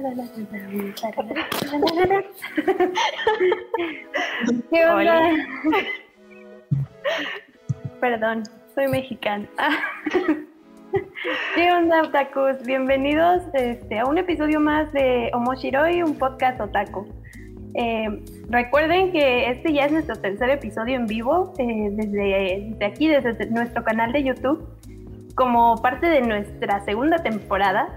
¿Qué onda? Perdón, soy mexicana. ¿Qué onda, otakus? Bienvenidos este, a un episodio más de Omoshiroi, un podcast otaku. Eh, recuerden que este ya es nuestro tercer episodio en vivo eh, desde, desde, aquí, desde nuestro canal de YouTube, como parte de nuestra segunda temporada.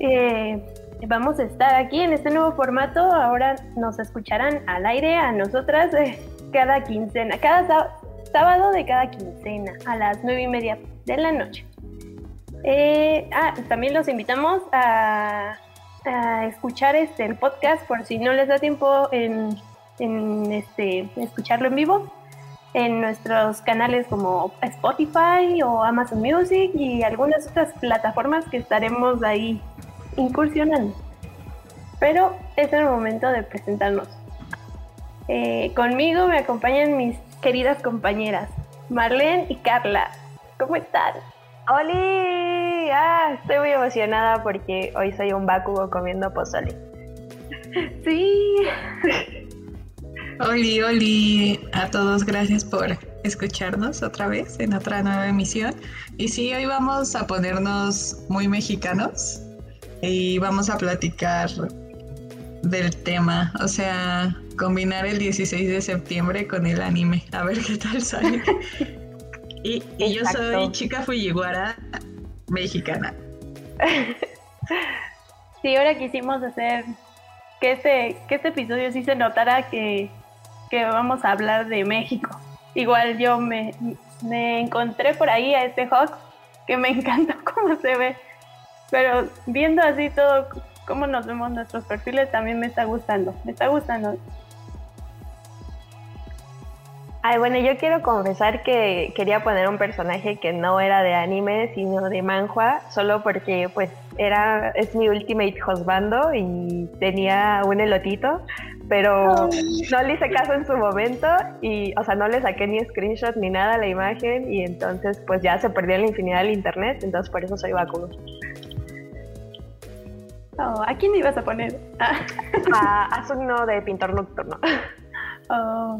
Eh, vamos a estar aquí en este nuevo formato. Ahora nos escucharán al aire a nosotras cada quincena, cada sábado de cada quincena a las nueve y media de la noche. ah, también los invitamos a escuchar este, el podcast por si no les da tiempo en, en este, escucharlo en vivo en nuestros canales como Spotify o Amazon Music y algunas otras plataformas que estaremos ahí incursionando. Pero es el momento de presentarnos. Eh, conmigo me acompañan mis queridas compañeras Marlene y Carla. ¿Cómo están? ¡Oli! Ah, estoy muy emocionada porque hoy soy un Bakugo comiendo pozole. Sí. Oli, Oli, a todos gracias por escucharnos otra vez en otra nueva emisión. Y sí, hoy vamos a ponernos muy mexicanos y vamos a platicar del tema, o sea, combinar el 16 de septiembre con el anime, a ver qué tal sale. Y, yo soy chica Fujiwara mexicana. sí, ahora quisimos hacer que este, que este episodio sí se notara que, vamos a hablar de México. Igual yo me, me encontré por ahí a este Hawk que me encantó cómo se ve. Pero viendo así todo, cómo nos vemos nuestros perfiles, también me está gustando. Me está gustando. Ay, bueno, yo quiero confesar que quería poner un personaje que no era de anime, sino de manhua, solo porque pues era es mi ultimate husbando y tenía un elotito, pero no le hice caso en su momento y, o sea, no le saqué ni screenshot ni nada a la imagen y entonces pues ya se perdió en la infinidad del internet, entonces por eso soy Bakugo. Oh, ¿A quién ibas a poner? a Asugno de Pintor Nocturno. Oh.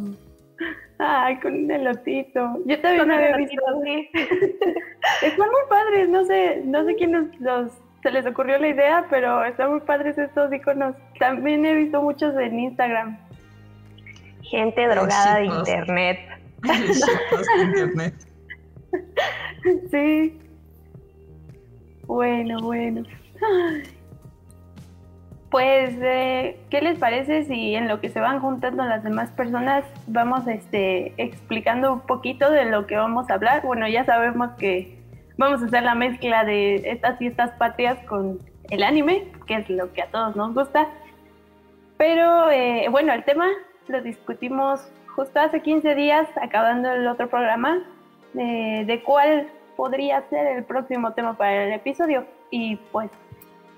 Ay, con un elotito. Yo también había visto están muy padres, no sé, no sé quién los, se les ocurrió la idea, pero están muy padres estos iconos. También he visto muchos en Instagram. Gente drogada de internet. internet. sí. Bueno, bueno. Ay. Pues, eh, ¿qué les parece si en lo que se van juntando las demás personas vamos este, explicando un poquito de lo que vamos a hablar? Bueno, ya sabemos que vamos a hacer la mezcla de estas fiestas patrias con el anime, que es lo que a todos nos gusta. Pero eh, bueno, el tema lo discutimos justo hace 15 días, acabando el otro programa, de cuál podría ser el próximo tema para el episodio. Y pues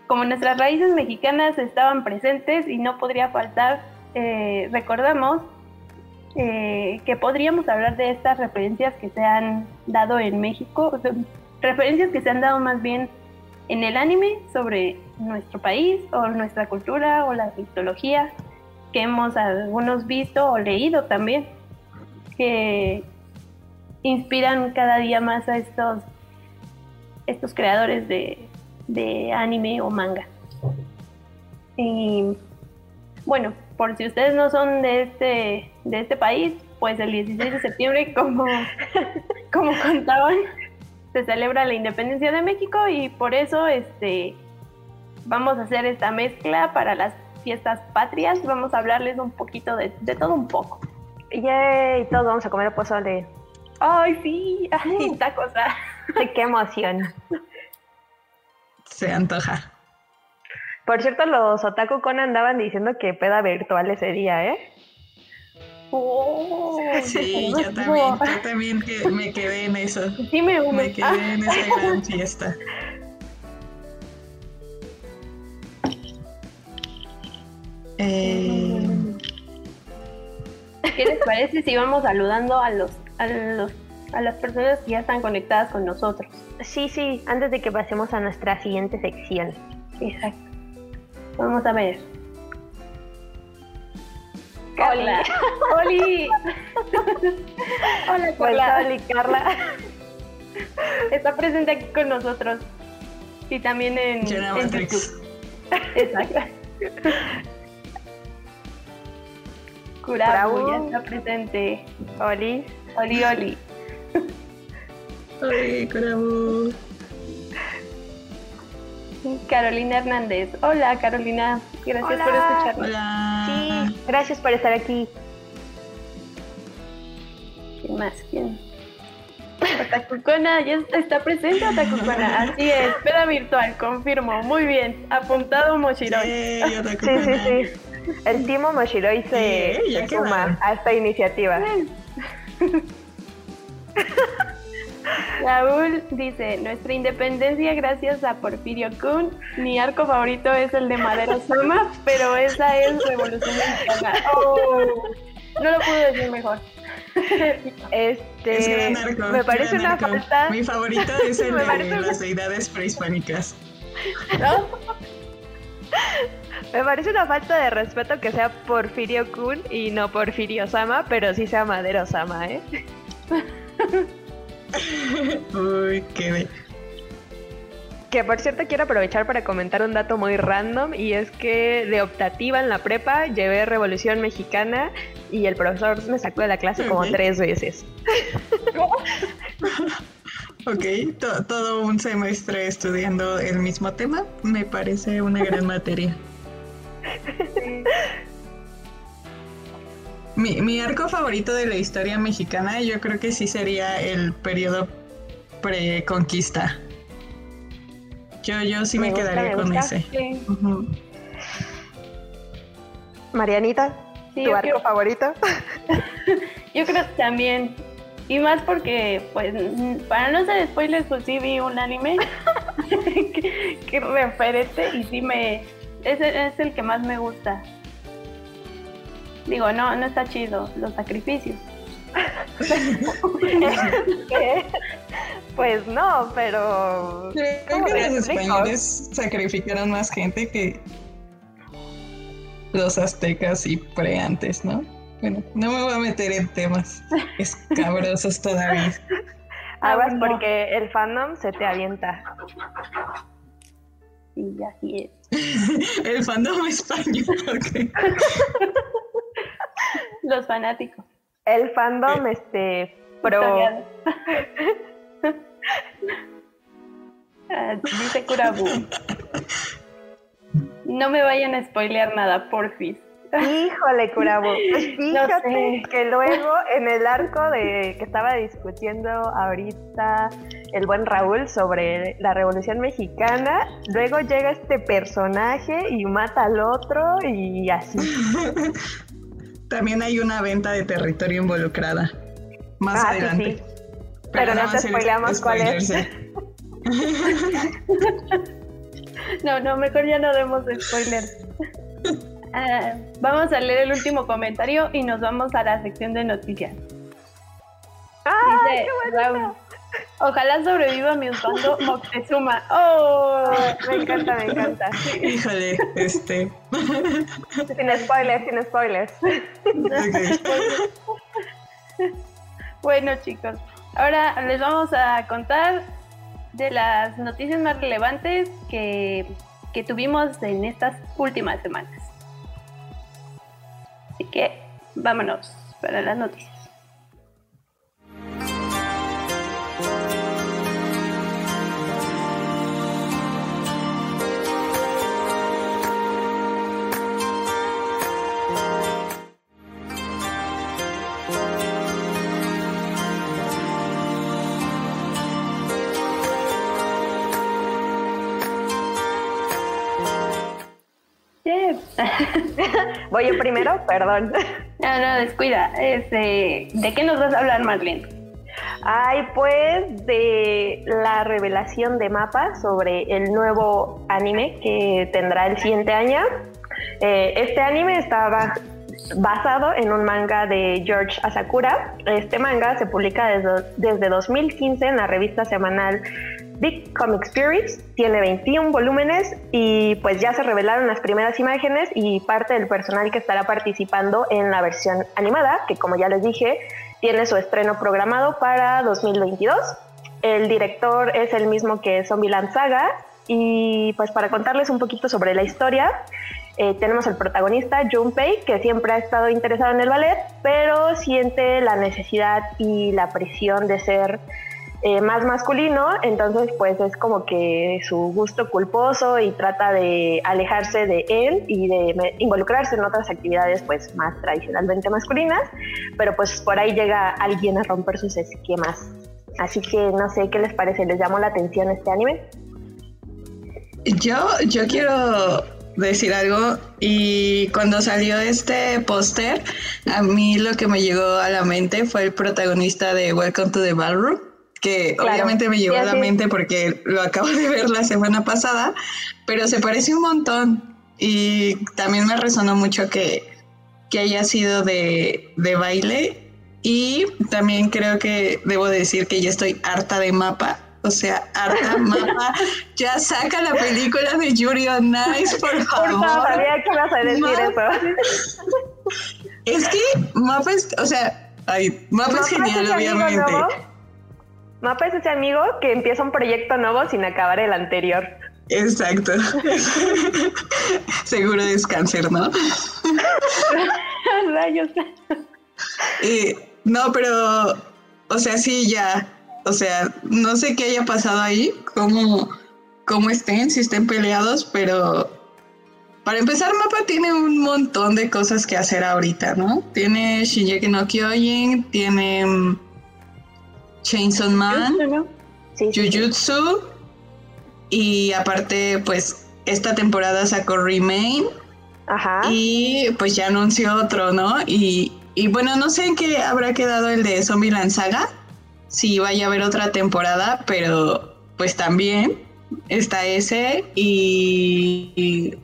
como nuestras raíces mexicanas estaban presentes y no podría faltar, eh, recordamos eh, que podríamos hablar de estas referencias que se han dado en México, referencias que se han dado más bien en el anime sobre nuestro país o nuestra cultura o la mitología que hemos algunos visto o leído también, que inspiran cada día más a estos, estos creadores de, de anime o manga. Y bueno, por si ustedes no son de este, de este país, pues el 16 de septiembre, como, como contaban, se celebra la independencia de México y por eso este, vamos a hacer esta mezcla para las fiestas patrias. Vamos a hablarles un poquito de, todo un poco. Yay, todos vamos a comer pozole. Ay, sí, ay, tacos. Ah. Qué emoción se antoja. Por cierto, los Otaku Con andaban diciendo que peda virtual ese día, ¿eh? Oh, sí, yo también, yo también que me quedé en eso. Sí, me, me quedé en esa gran fiesta. Eh... ¿Qué les parece si vamos saludando a los, a los a las personas que ya están conectadas con nosotros? Sí, sí, antes de que pasemos a nuestra siguiente sección. Exacto. Vamos a ver. Hola. Oli. Hola, Pues, Carla. Oli, Carla. Está presente aquí con nosotros. Y también en. YouTube. Exacto. Curabu Curabu. ya está presente. Oli. Oli, Oli. Ay, Curabu. Carolina Hernández. Hola, Carolina. Gracias por escucharnos. Hola. Sí, gracias por estar aquí. ¿Quién más? ¿Quién? Otakucona, ya está presente Otakucona. Así es, peda virtual, confirmo. Muy bien. Apuntado Moshiroi. Sí, sí, sí. El Timo Moshiroi se, suma a esta iniciativa. Raúl dice, nuestra independencia gracias a Porfirio Kun. Mi arco favorito es el de Madero Sama, pero esa es Revolución Mexicana. Oh, no lo pude decir mejor. Este, Es gran arco. me parece gran una falta. Mi favorito es el de las deidades prehispánicas. ¿No? Me parece una falta de respeto que sea Porfirio Kun y no Porfirio Sama, pero sí sea Madero Sama, ¿eh? Uy, qué. Que por cierto quiero aprovechar para comentar un dato muy random y es que de optativa en la prepa llevé Revolución Mexicana y el profesor me sacó de la clase como tres veces. Ok, to- todo un semestre estudiando el mismo tema me parece una gran materia. Mi, mi arco favorito de la historia mexicana yo creo que sí sería el periodo preconquista. Yo, yo sí me, Me gusta, quedaría me con gusta. ese. Sí. Marianita, sí, ¿tu arco creo, favorito? yo creo que también. Y más porque, pues, mm, para no hacer spoilers, pues sí vi un anime que, que referente y sí me... Es, es el que más me gusta. Digo, no, no está chido, los sacrificios. pues no, pero... Creo ¿Cómo que los españoles sacrificaron más gente que los aztecas y pre-antes, ¿no? Bueno, no me voy a meter en temas escabrosos todavía. Aguas no. porque el fandom se te avienta. Y así es. El fandom español, ok. Los fanáticos. El fandom, este, pro... Ah, dice Kurabu. No me vayan a spoilear nada, porfis. Híjole, Curabo. Fíjate sé. que luego en el arco de que estaba discutiendo ahorita el buen Raúl sobre la Revolución Mexicana, luego llega este personaje y mata al otro y así. También hay una venta de territorio involucrada. Más Ah, adelante. sí. Pero no te spoileamos cuál es. No, no, mejor ya no demos spoilers. Ah, vamos a leer el último comentario y nos vamos a la sección de noticias. ¡Ay, Dice qué bueno! Ojalá sobreviva mi usando Moctezuma. ¡Oh! Me encanta, me encanta. Híjole, este. Sin spoilers, sin spoilers. Bueno, chicos, ahora les vamos a contar de las noticias más relevantes que, que tuvimos en estas últimas semanas. Así que vámonos para las noticias. Voy yo primero, perdón. No, no, descuida. Este, ¿De qué nos vas a hablar, Marlene? Ay, pues de la revelación de mapas sobre el nuevo anime que tendrá el siguiente año. Eh, este anime estaba basado en un manga de George Asakura. Este manga se publica desde, desde 2015 en la revista semanal Big Comic Spirits, tiene 21 volúmenes y pues ya se revelaron las primeras imágenes y parte del personal que estará participando en la versión animada, que como ya les dije, tiene su estreno programado para 2022. El director es el mismo que Zombieland Saga y pues para contarles un poquito sobre la historia, eh, tenemos el protagonista, Junpei, que siempre ha estado interesado en el ballet, pero siente la necesidad y la presión de ser eh, más masculino, entonces pues es como que su gusto culposo y trata de alejarse de él y de involucrarse en otras actividades pues más tradicionalmente masculinas, pero pues por ahí llega alguien a romper sus esquemas. Así que no sé qué les parece, ¿les llamó la atención este anime? Yo, yo quiero decir algo y cuando salió este póster, a mí lo que me llegó a la mente fue el protagonista de Welcome to the Ballroom, que obviamente me llegó a la mente porque lo acabo de ver la semana pasada, pero se parece un montón. Y también me resonó mucho que, que haya sido de, de baile. Y también creo que debo decir que ya estoy harta de mapa. O sea, harta mapa, ya saca la película de Yuri on Ice, por favor. Por sabía que ibas a decir eso. Es que Mapa es, o sea, ay, Mapa, es genial, obviamente. Mapa es ese amigo que empieza un proyecto nuevo sin acabar el anterior. Exacto. Seguro es cáncer, ¿no? Rayos. no, pero, o sea, sí, ya o sea, no sé qué haya pasado ahí, cómo, cómo estén, si estén peleados, pero para empezar, Mapa tiene un montón de cosas que hacer ahorita, ¿no? Tiene Shinji no Kyojin, tiene mm, Chainsaw Man, Jujutsu, y aparte, pues, esta temporada sacó Remain. Ajá. Y pues ya anunció otro, ¿no? Y, y bueno, no sé en qué habrá quedado el de Zombieland Saga si vaya a haber otra temporada, pero pues también está ese y, y,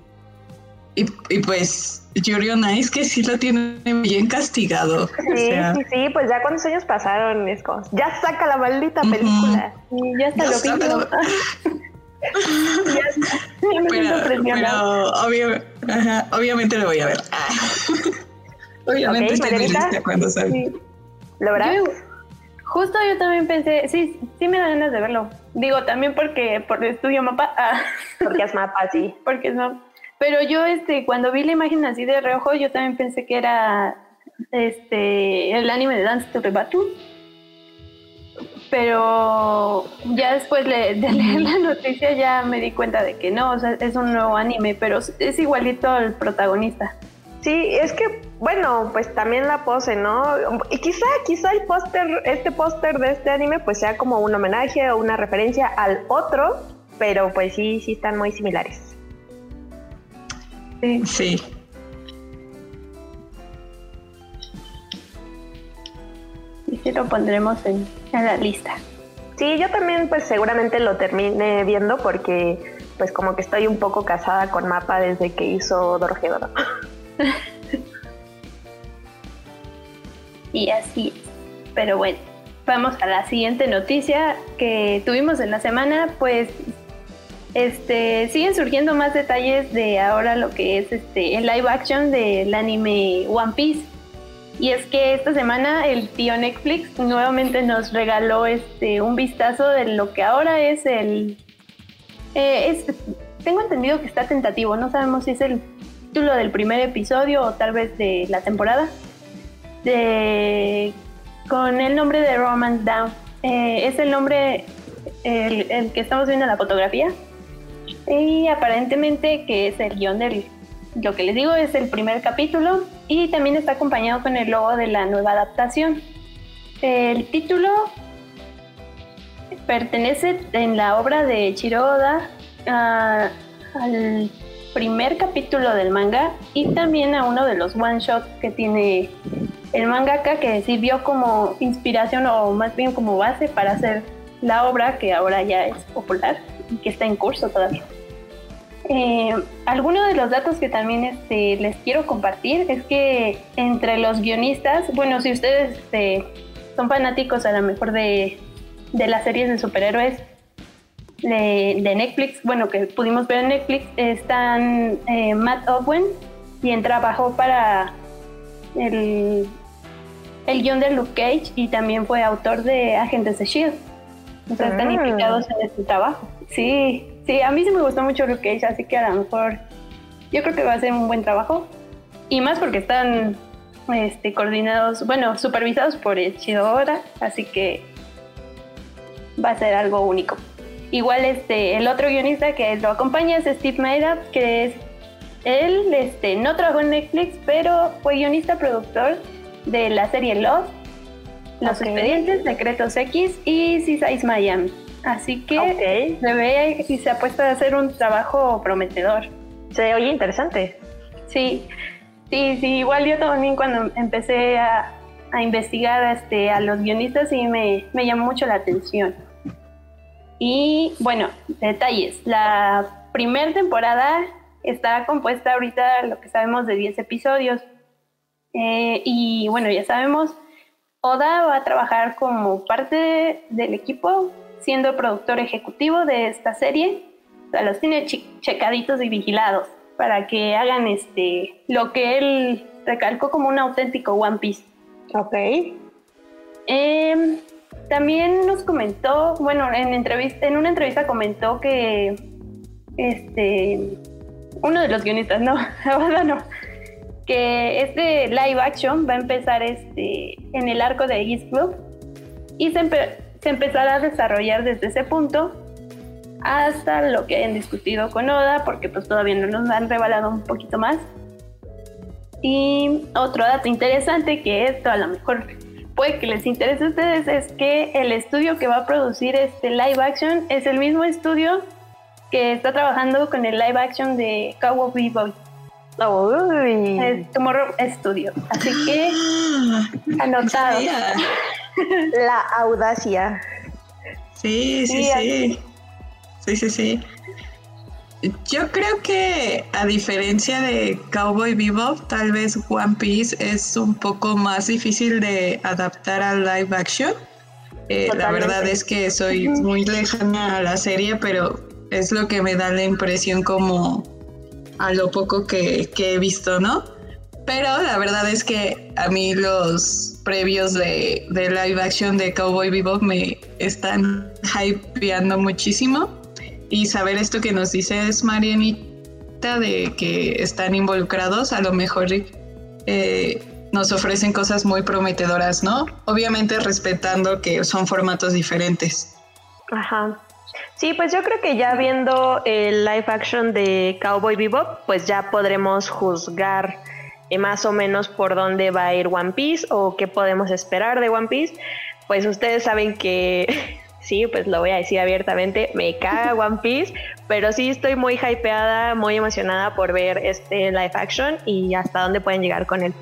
pues Yuri Nice que sí lo tiene bien castigado. Sí, sí, sí, pues ya cuántos años pasaron, es como, ya saca la maldita película. ya está lo pinto. pero, obviamente lo voy a ver. obviamente estoy lista cuando salga. ¿Lo verás? Justo yo también pensé, sí, sí me da ganas de verlo. Digo, también porque por estudio mapa. Ah. Porque es mapa, sí. Porque es mapa. Pero yo, este, cuando vi la imagen así de reojo, yo también pensé que era este el anime de Dance to the Battle. Pero ya después de leer la noticia ya me di cuenta de que no, o sea, es un nuevo anime, pero es igualito al protagonista. Sí, es que, bueno, pues también la pose, ¿no? Y quizá, quizá el póster, este póster de este anime, pues sea como un homenaje o una referencia al otro, pero pues sí, sí están muy similares. Sí. Sí. Y sí lo pondremos en, la lista. Sí, yo también pues seguramente lo termine viendo porque pues como que estoy un poco casada con Mapa desde que hizo Dorohedoro. y así es. Pero bueno, vamos a la siguiente noticia que tuvimos en la semana, pues este siguen surgiendo más detalles de ahora lo que es este el live action del anime One Piece. Y es que esta semana el tío Netflix nuevamente nos regaló este un vistazo de lo que ahora es el eh, tengo entendido que está tentativo, no sabemos si es el título del primer episodio o tal vez de la temporada, de, con el nombre de Romance Down. Eh, es el nombre, el, que estamos viendo en la fotografía. Y aparentemente que es el guion del, lo que les digo, es el primer capítulo y también está acompañado con el logo de la nueva adaptación. El título pertenece en la obra de Chiroda ah, al primer capítulo del manga y también a uno de los one shots que tiene el mangaka que sirvió como inspiración o más bien como base para hacer la obra que ahora ya es popular y que está en curso todavía. Eh, algunos de los datos que también este, les quiero compartir es que entre los guionistas, bueno, si ustedes este, son fanáticos a lo mejor de, de las series de superhéroes, de, Netflix, bueno, que pudimos ver en Netflix, están eh, Matt Owen, quien trabajó para el, el guion de Luke Cage y también fue autor de Agentes de S.H.I.E.L.D. O sea, están ah. implicados en este trabajo. Sí, sí, a mí sí me gustó mucho Luke Cage, así que a lo mejor yo creo que va a ser un buen trabajo. Y más porque están este, coordinados, bueno, supervisados por el Chidora, así que va a ser algo único. Igual este, el otro guionista que lo acompaña es Steve Maida, que es él este, no trabajó en Netflix, pero fue guionista productor de la serie Lost, Los Expedientes, Secretos X y Seaside Miami. Así que se ve y se apuesta a hacer un trabajo prometedor. Se oye interesante. Sí, sí, sí. Igual yo también cuando empecé a, investigar este, a los guionistas sí me, me llamó mucho la atención. Y bueno, detalles. La primera temporada está compuesta ahorita, lo que sabemos, de 10 episodios. Eh, y bueno, ya sabemos, Oda va a trabajar como parte del equipo, siendo productor ejecutivo de esta serie. O sea, los tiene checaditos y vigilados para que hagan este lo que él recalcó como un auténtico One Piece. Ok. Eh, también nos comentó, bueno, en, entrevista, en una entrevista comentó que este, uno de los guionistas, no, no, que este live action va a empezar este, en el arco de East Club y se, se empezará a desarrollar desde ese punto hasta lo que hayan discutido con Oda, porque pues todavía no nos han revelado un poquito más. Y otro dato interesante que esto a lo mejor puede que les interese a ustedes es que el estudio que va a producir este live action es el mismo estudio que está trabajando con el live action de Cowboy Bebop. Es Tomorrow Studio. Así que anotado. La audacia. Sí, sí, sí. Sí, sí, sí. Yo creo que a diferencia de Cowboy Bebop, tal vez One Piece es un poco más difícil de adaptar al live action. Eh, la verdad es que soy muy lejana a la serie, pero es lo que me da la impresión como a lo poco que, he visto, ¿no? Pero la verdad es que a mí los previos de, de live action de Cowboy Bebop me están hypeando muchísimo y saber esto que nos dice es Marianita de que están involucrados, a lo mejor eh, nos ofrecen cosas muy prometedoras, ¿no? Obviamente respetando que son formatos diferentes. Ajá. Sí, pues yo creo que ya viendo el live action de Cowboy Bebop, pues ya podremos juzgar eh, más o menos por dónde va a ir One Piece o qué podemos esperar de One Piece. Pues ustedes saben que sí, pues lo voy a decir abiertamente, me caga One Piece, pero sí estoy muy hypeada, muy emocionada por ver este live action y hasta dónde pueden llegar con él.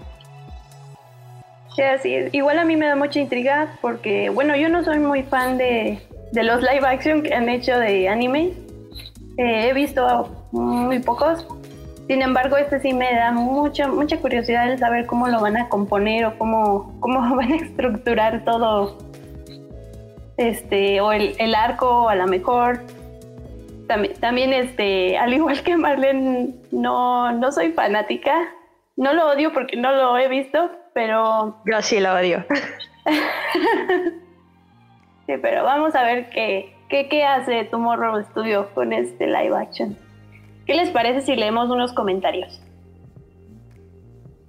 Sí, así Igual a mí me da mucha intriga porque, bueno, yo no soy muy fan de, los live action que han hecho de anime. Eh, he visto muy pocos. Sin embargo, este sí me da mucha, mucha curiosidad el saber cómo lo van a componer o cómo, cómo van a estructurar todo este, o el, arco a lo mejor. También, también, este, al igual que Marlene, no, no soy fanática. No lo odio porque no lo he visto, pero... Yo sí lo odio. sí, pero vamos a ver qué, qué, qué hace Tomorrow Studio con este live action. ¿Qué les parece si leemos unos comentarios?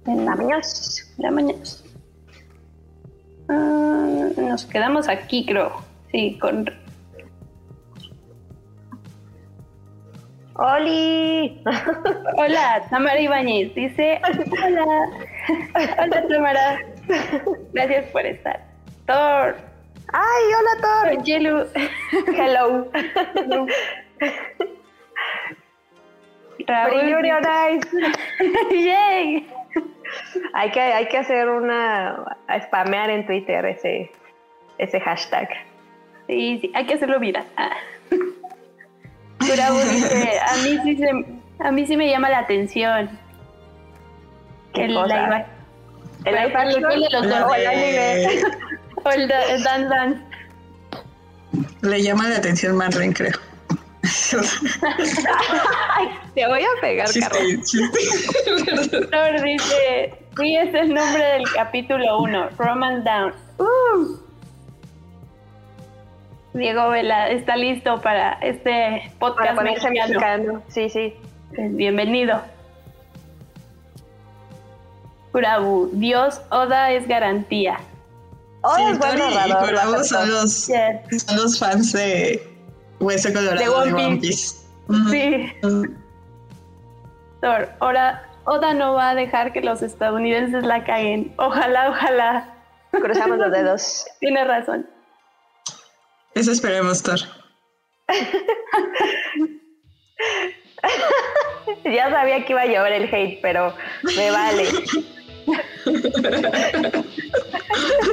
En la mañana. En la mañana. Ah, nos quedamos aquí, creo. Sí, con. ¡Oli! Hola, Tamara Ibáñez. Dice: Hola. Hola, Tamara. Gracias por estar. Thor. ¡Ay, hola, Thor! Hello. Hello. Raúl. Yay. Hay que, hay que hacer una. spamear en Twitter ese, ese hashtag. Sí, sí, hay que hacerlo viral. Ah. dice, a mí, sí a mí sí me llama la atención. el live el live action de los dos, o el el, dance dance. Le llama la atención Marlene, creo. te voy a pegar, Carlos. Thor dice, sí, es el nombre del capítulo 1, Roman Down. Uh. Diego Vela está listo para este podcast para mexicano. mexicano. Sí, sí. Bienvenido. Kurabu, Dios Oda es garantía. Oda sí, es bueno y son los, son los fans de Hueso Colorado de One Piece. Sí. Thor, ahora Oda no va a dejar que los estadounidenses la caguen. Ojalá, ojalá. Cruzamos los dedos. Tiene razón. Eso esperemos, Thor. ya sabía que iba a llover el hate, pero me vale.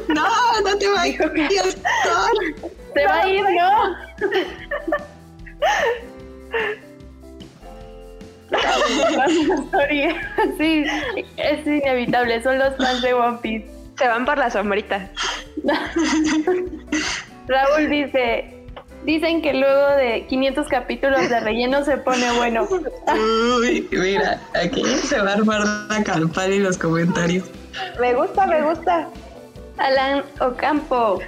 no, no te va a ir, Thor. Se va a ir, ¿no? sí, es inevitable, son los fans de One Piece. Se van por la sombrita. Raúl dice, dicen que luego de 500 capítulos de relleno se pone bueno. Uy, mira, aquí se va a armar la campana y los comentarios. Me gusta, me gusta. Alan Ocampo.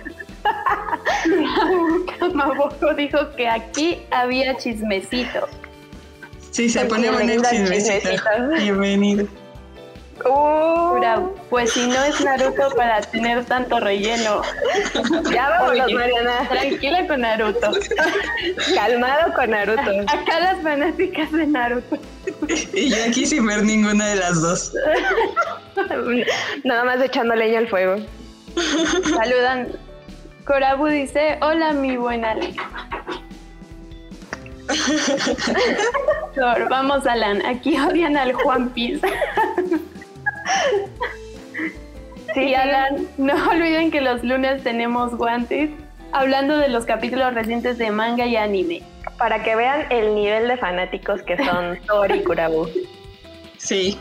Camaboco dijo que aquí había chismecito. Sí, se pone bueno el chismecito. Bienvenido. Uh. pues si no es Naruto para tener tanto relleno. Ya vamos, Mariana. Tranquila con Naruto. Calmado con Naruto. Acá las fanáticas de Naruto. Y yo aquí sin ver ninguna de las dos. Nada más echando leña al fuego. Saludan. Corabu dice, hola mi buena ley. vamos Alan, aquí odian al Juan Piz. Sí, Alan, no olviden que los lunes tenemos guantes hablando de los capítulos recientes de manga y anime. Para que vean el nivel de fanáticos que son Tori y Kurabu. Sí,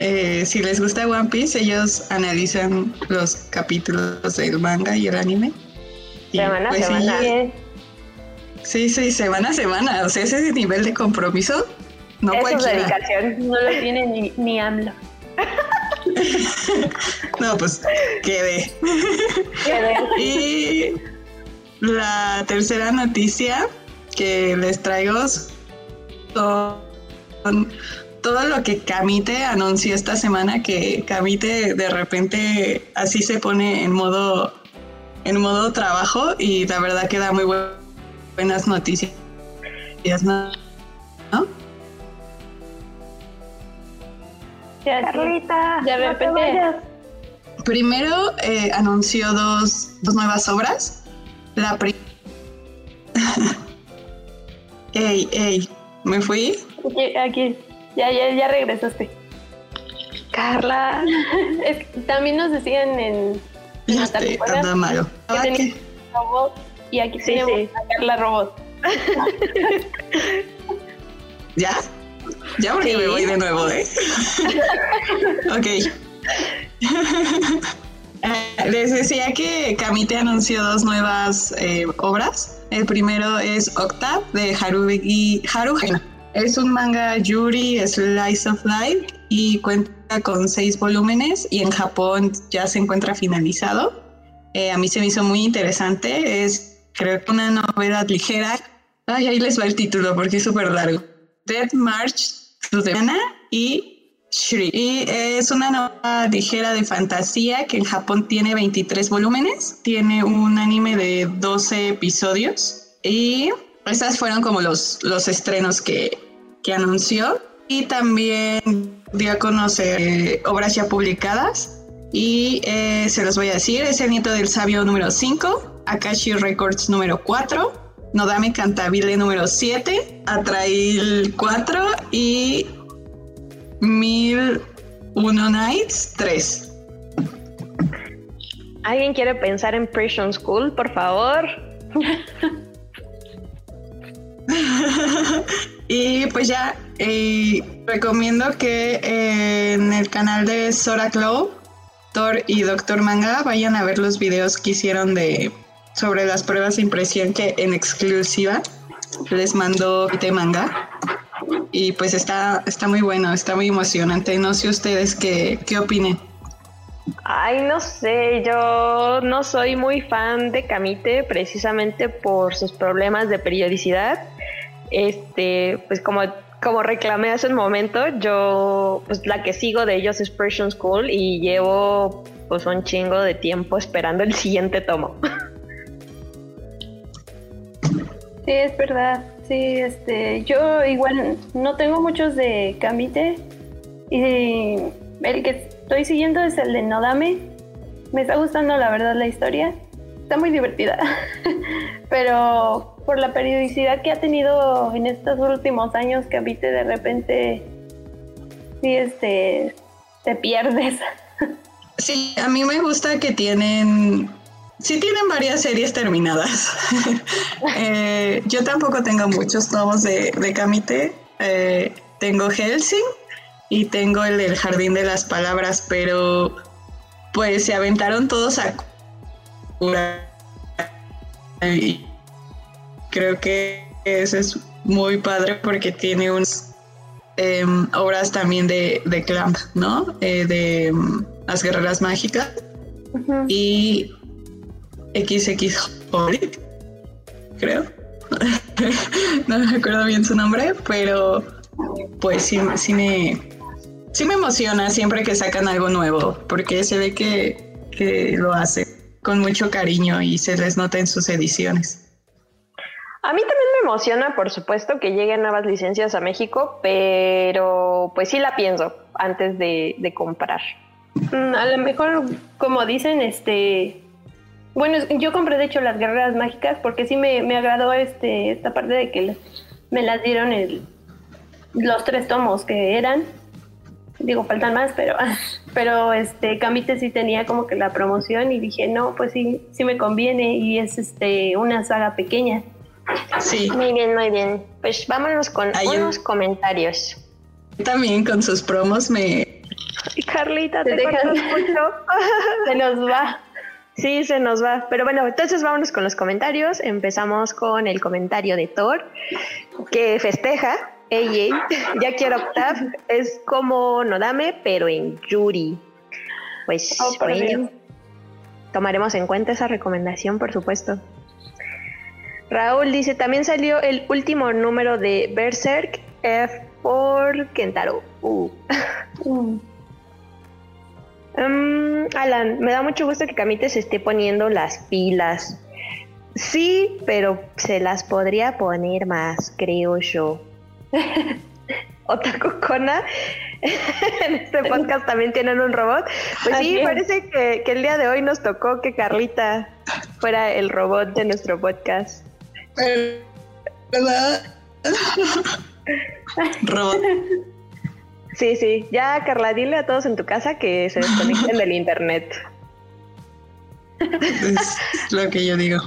eh, si les gusta One Piece, ellos analizan los capítulos del manga y el anime. semana a pues semana. Sí, sí, semana a semana. O sea, ese nivel de compromiso no Eso es dedicación. No lo tiene ni, ni AMLO. no, pues quede. y la tercera noticia que les traigo son todo lo que Camite anunció esta semana, que Camite de repente así se pone en modo en modo trabajo y la verdad que da muy buenas noticias. ¿No? Carlita, de repente. Primero eh, anunció dos, dos, nuevas obras. La primera. ey, ey, ¿me fui? Aquí, aquí. Ya, ya, ya regresaste. Carla. también nos decían en. Ya te, anda malo. Que robot y aquí sí, tenemos sí. a Carla Robot. ¿Ya? Ya porque me voy de nuevo, ¿eh? ok. Les decía que Kamite anunció dos nuevas eh, obras. El primero es Octave de Haruhi Haru. Es un manga Yuri Slice of Life y cuenta con seis volúmenes y en Japón ya se encuentra finalizado. Eh, a mí se me hizo muy interesante. Es creo que una novedad ligera. Ay, ahí les va el título porque es súper largo. Dead March the y Shri. Y es una novela ligera de fantasía que en Japón tiene 23 volúmenes, tiene un anime de 12 episodios y esas fueron como los, los estrenos que, que anunció. Y también dio a conocer eh, obras ya publicadas y eh, se los voy a decir, es el nieto del sabio número 5, Akashi Records número 4, Nodame Cantabile número 7, Atrail 4 y Mil Uno Nights 3. ¿Alguien quiere pensar en Prison School, por favor? y pues ya, eh, recomiendo que en el canal de Sora Clow, Thor y Doctor Manga vayan a ver los videos que hicieron de sobre las pruebas de impresión que en exclusiva les mandó Kite Manga. Y pues está, está muy bueno, está muy emocionante. No sé ustedes qué, qué opinen. Ay, no sé, yo no soy muy fan de Kamite precisamente por sus problemas de periodicidad. Este, pues como, como reclamé hace un momento, yo, pues la que sigo de ellos es Persian School y llevo pues un chingo de tiempo esperando el siguiente tomo. Sí, es verdad. Sí, este, yo igual no tengo muchos de Kamite y el que estoy siguiendo es el de Nodame. Me está gustando la verdad la historia. Está muy divertida. Pero por la periodicidad que ha tenido en estos últimos años, Kamite de repente sí este te pierdes. Sí, a mí me gusta que tienen sí tienen varias series terminadas. Eh, yo tampoco tengo muchos tomos de, de Kamite. Eh, tengo Helsing y tengo el del Jardín de las Palabras, pero pues se aventaron todos a y creo que eso es muy padre porque tiene unas em, obras también de, de Clamp, ¿no? Eh, de um, las guerreras mágicas. Y XX creo. no me acuerdo bien su nombre, pero pues sí, sí me, sí me emociona siempre que sacan algo nuevo, porque se ve que, que lo hace con mucho cariño y se les nota en sus ediciones. A mí también me emociona, por supuesto, que lleguen nuevas licencias a México, pero pues sí la pienso antes de, de comprar. Mm, a lo mejor, como dicen, este, bueno, yo compré de hecho las guerreras mágicas porque sí me, me agradó este, esta parte de que me las dieron el, los tres tomos que eran. Digo, faltan más, pero, pero este Camite sí tenía como que la promoción y dije, no, pues sí, sí me conviene y es este una saga pequeña. Sí. Muy bien, muy bien. Pues vámonos con unos comentarios. También con sus promos me... Carlita, te, te mucho. Se nos va. Sí, se nos va. Pero bueno, entonces vámonos con los comentarios. Empezamos con el comentario de Thor, que festeja Ey, ya quiero Octav, es como Nodame, pero en Yuri. Pues oh, bueno, tomaremos en cuenta esa recomendación, por supuesto. Raúl dice, también salió el último número de Berserk F por Kentaro. Uh. Mm. Um, Alan, me da mucho gusto que Camite se esté poniendo las pilas. Sí, pero se las podría poner más, creo yo. Otaku Kona en este podcast también tienen un robot. Pues sí, parece que, el día de hoy nos tocó que Carlita fuera el robot de nuestro podcast. ¿Verdad? robot. Sí, sí. Ya, Carla, dile a todos en tu casa que se desconecten del internet. Es lo que yo digo.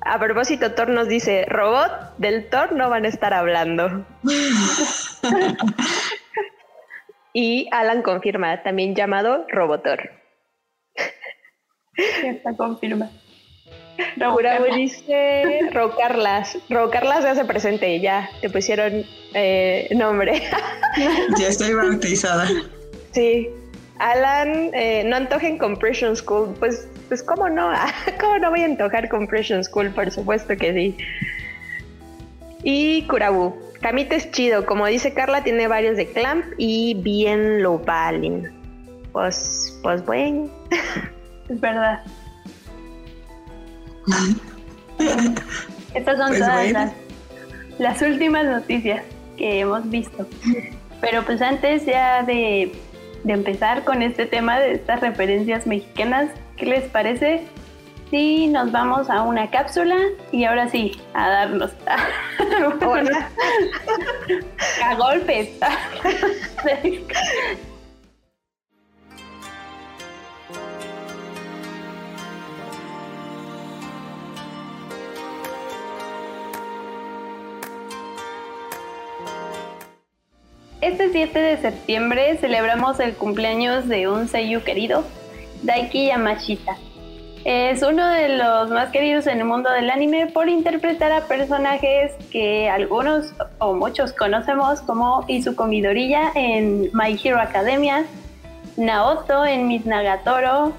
A propósito, Thor nos dice, robot del Thor no van a estar hablando. y Alan confirma, también llamado Robotor. Ya está confirma. Raúl dice Rocarlas. Rocarlas ya se presente, ya te pusieron eh, nombre. ya estoy bautizada. Sí. Alan, eh, no antojen Compression School. Pues pues cómo no, cómo no voy a antojar Compression School, por supuesto que sí. Y Kurabu. Kamite es chido, como dice Carla, tiene varios de Clamp y bien lo valen. Pues, pues bueno. Es verdad. Estas son pues todas las, las últimas noticias que hemos visto. Pero pues antes ya de, de empezar con este tema de estas referencias mexicanas, ¿Qué les parece? Sí, nos vamos a una cápsula y ahora sí, a darnos. a golpes. Este 7 de septiembre celebramos el cumpleaños de un seiyuu querido, Daiki Yamashita. Es uno de los más queridos en el mundo del anime por interpretar a personajes que algunos o muchos conocemos como Izuko Midoriya en My Hero Academia, Naoto en Miss Nagatoro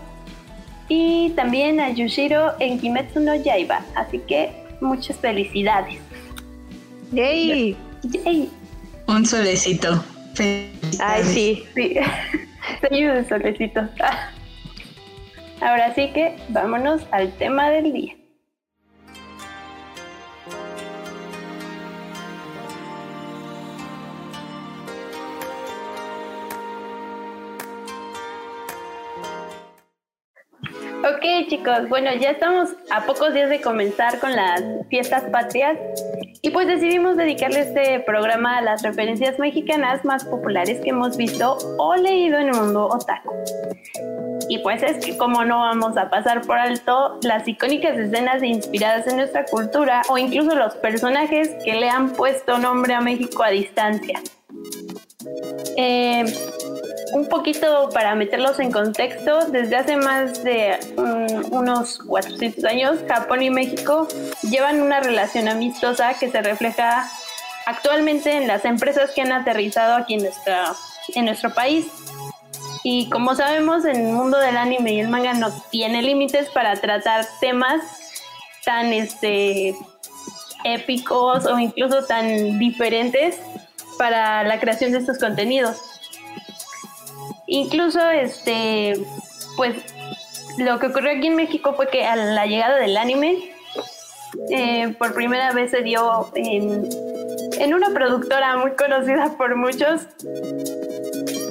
y también a Yushiro en Kimetsu no Yaiba. Así que muchas felicidades. ¡Yay! ¡Yay! Un solecito. Ay, sí. Sí. Sello de solecito. Ahora sí que vámonos al tema del día. Ok chicos, bueno ya estamos a pocos días de comenzar con las fiestas patrias y pues decidimos dedicarle este programa a las referencias mexicanas más populares que hemos visto o leído en el mundo otaku. Y pues es que como no vamos a pasar por alto las icónicas escenas inspiradas en nuestra cultura o incluso los personajes que le han puesto nombre a México a distancia. Eh, un poquito para meterlos en contexto, desde hace más de um, unos 400 años, Japón y México llevan una relación amistosa que se refleja actualmente en las empresas que han aterrizado aquí en, nuestra, en nuestro país. Y como sabemos, el mundo del anime y el manga no tiene límites para tratar temas tan este, épicos o incluso tan diferentes para la creación de estos contenidos. Incluso, este, pues, lo que ocurrió aquí en México fue que a la llegada del anime, eh, por primera vez se dio en, en una productora muy conocida por muchos,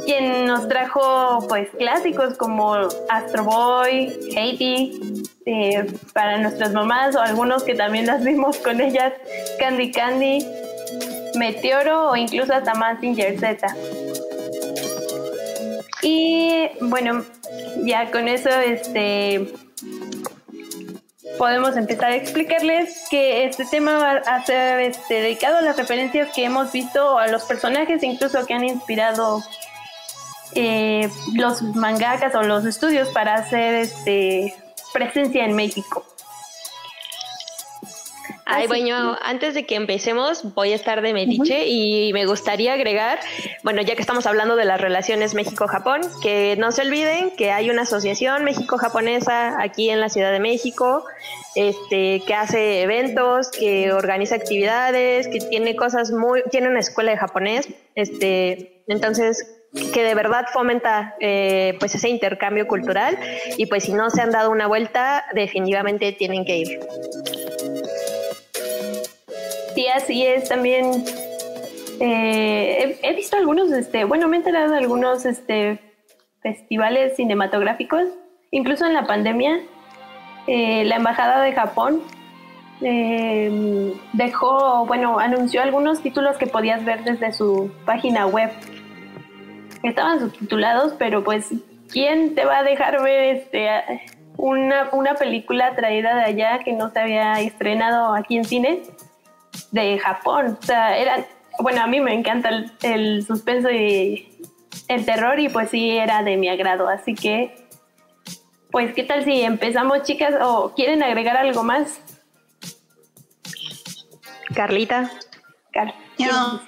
quien nos trajo pues clásicos como Astro Boy, Haiti, eh, para nuestras mamás o algunos que también las vimos con ellas, Candy Candy, Meteoro o incluso hasta Mazinger Z. Y bueno, ya con eso este podemos empezar a explicarles que este tema va a ser este, dedicado a las referencias que hemos visto, a los personajes incluso que han inspirado eh, los mangakas o los estudios para hacer este, presencia en México. Ay, bueno, antes de que empecemos, voy a estar de metiche y me gustaría agregar, bueno, ya que estamos hablando de las relaciones México-Japón, que no se olviden que hay una asociación México-Japonesa aquí en la Ciudad de México, este, que hace eventos, que organiza actividades, que tiene cosas muy, tiene una escuela de japonés, este, entonces que de verdad fomenta eh, pues ese intercambio cultural y pues si no se han dado una vuelta definitivamente tienen que ir. Sí, así es. También eh, he, visto algunos, este, bueno, me he enterado de algunos este, festivales cinematográficos, incluso en la pandemia. Eh, la Embajada de Japón eh, dejó, bueno, anunció algunos títulos que podías ver desde su página web. Estaban subtitulados, pero pues, ¿quién te va a dejar ver este, una, una película traída de allá que no se había estrenado aquí en cine? De Japón. O sea, eran, bueno, a mí me encanta el, suspenso y el terror y pues sí era de mi agrado. Así que, pues, ¿qué tal si empezamos, chicas? ¿O quieren agregar algo más? Carlita. Car no.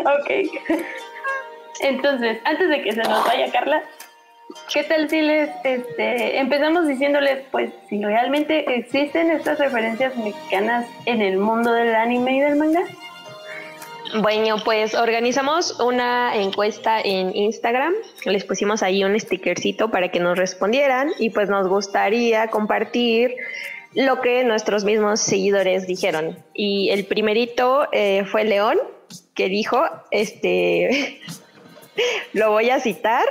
ok. Entonces, antes de que se nos vaya Carla, ¿Qué tal si les este, empezamos diciéndoles, pues, si realmente existen estas referencias mexicanas en el mundo del anime y del manga? Bueno, pues organizamos una encuesta en Instagram. Les pusimos ahí un stickercito para que nos respondieran y pues nos gustaría compartir lo que nuestros mismos seguidores dijeron. Y el primerito eh, fue León, que dijo, este, lo voy a citar.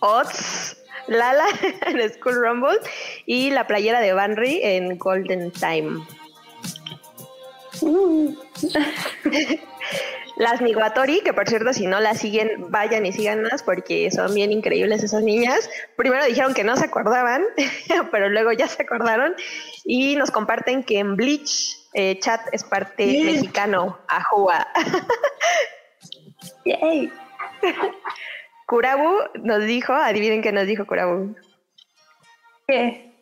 Ots, Lala en School Rumble y la playera de Banry en Golden Time. Las Miguatori, que por cierto, si no las siguen, vayan y síganlas porque son bien increíbles esas niñas. Primero dijeron que no se acordaban, pero luego ya se acordaron y nos comparten que en Bleach eh, Chat es parte mexicano. Ajua. Yay. Kurabu nos dijo, adivinen qué nos dijo Kurabu. ¿Qué?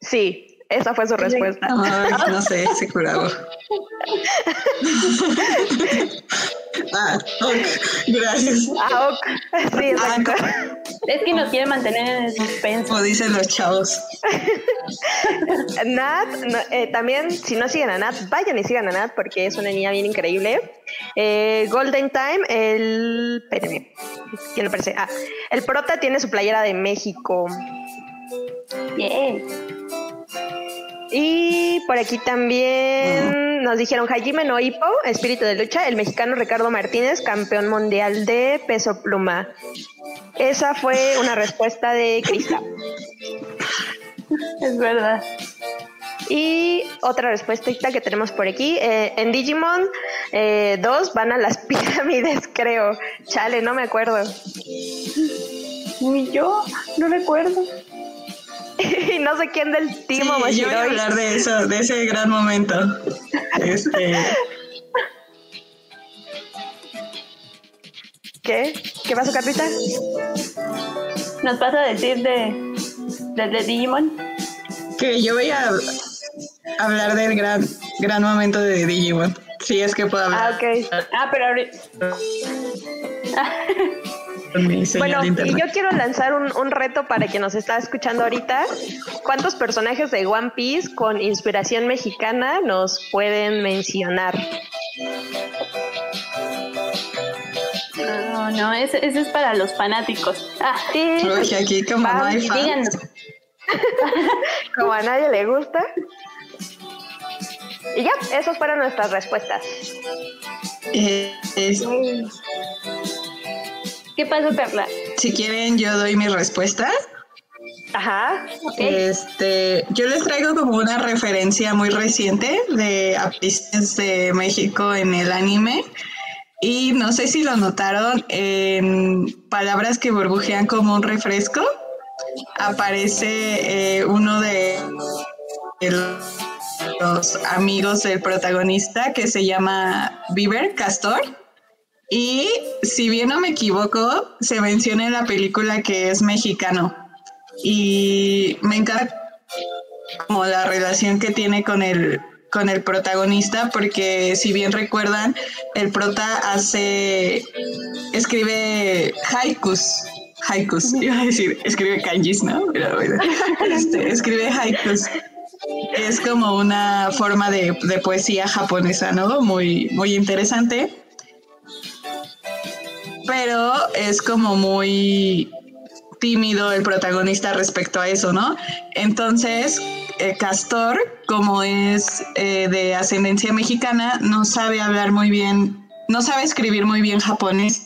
Sí, esa fue su respuesta. No, no sé, se Kurabu. ah, ok, gracias. Ah, ok. Sí, exacto. Es que nos quiere mantener en el suspenso. Como dicen los chavos. Nat, no, eh, también, si no siguen a Nat, vayan y sigan a Nat porque es una niña bien increíble. Eh, Golden Time, el. Espérenme. ¿Quién le parece? Ah, el prota tiene su playera de México. Bien. Y por aquí también nos dijeron Hajime no Hippo, espíritu de lucha, el mexicano Ricardo Martínez, campeón mundial de peso pluma. Esa fue una respuesta de Crista. Es verdad. Y otra respuesta que tenemos por aquí. eh, en Digimon eh, 2 van a las pirámides, creo. Chale, no me acuerdo. Ni yo, no recuerdo. y no sé quién del Sí, Team yo voy a hablar de eso, de ese gran momento. Este, ¿Qué? ¿Qué pasó, Capita? ¿Nos vas a decir de, de, de Digimon? que yo voy a hablar del gran, gran momento de Digimon. Si es que puedo Ah, hablar ok. Ah, pero ahorita. Bueno, y yo quiero lanzar un, un reto para quien nos está escuchando ahorita. ¿Cuántos personajes de One Piece con inspiración mexicana nos pueden mencionar? No, no, ese, ese es para los fanáticos. Ah, Sí, aquí como no hay fans. como a nadie le gusta. Y ya, esas fueron nuestras respuestas. Eh, es- ¿Qué pasó, Carla? si quieren, yo doy mi respuesta. Ajá. Este, yo les traigo como una referencia muy reciente de artistas de México en el anime. Y no sé si lo notaron en palabras que burbujean como un refresco. Aparece eh, uno de los amigos del protagonista que se llama Bieber Castor. Y si bien no me equivoco, se menciona en la película que es mexicano. Y me encanta como la relación que tiene con el, con el protagonista, porque si bien recuerdan, el prota hace, escribe haikus, haikus, iba a decir, escribe kanjis, ¿no? Pero bueno, este, escribe haikus. Es como una forma de, de poesía japonesa, ¿no? Muy, muy interesante. Pero es como muy tímido el protagonista respecto a eso, ¿no? Entonces, eh, Castor, como es eh, de ascendencia mexicana, no sabe hablar muy bien, no sabe escribir muy bien japonés.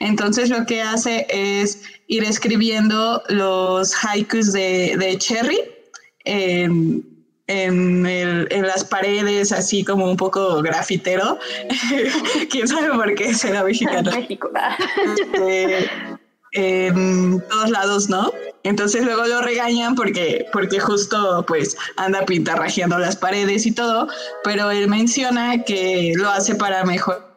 Entonces lo que hace es ir escribiendo los haikus de, Cherry en, en, el- en las paredes, así como un poco grafitero. ¿Quién sabe por qué será mexicano? México. Este, en todos lados, ¿no? Entonces luego lo regañan porque, porque justo pues anda pintarrajeando las paredes y todo, pero él menciona que lo hace para mejorar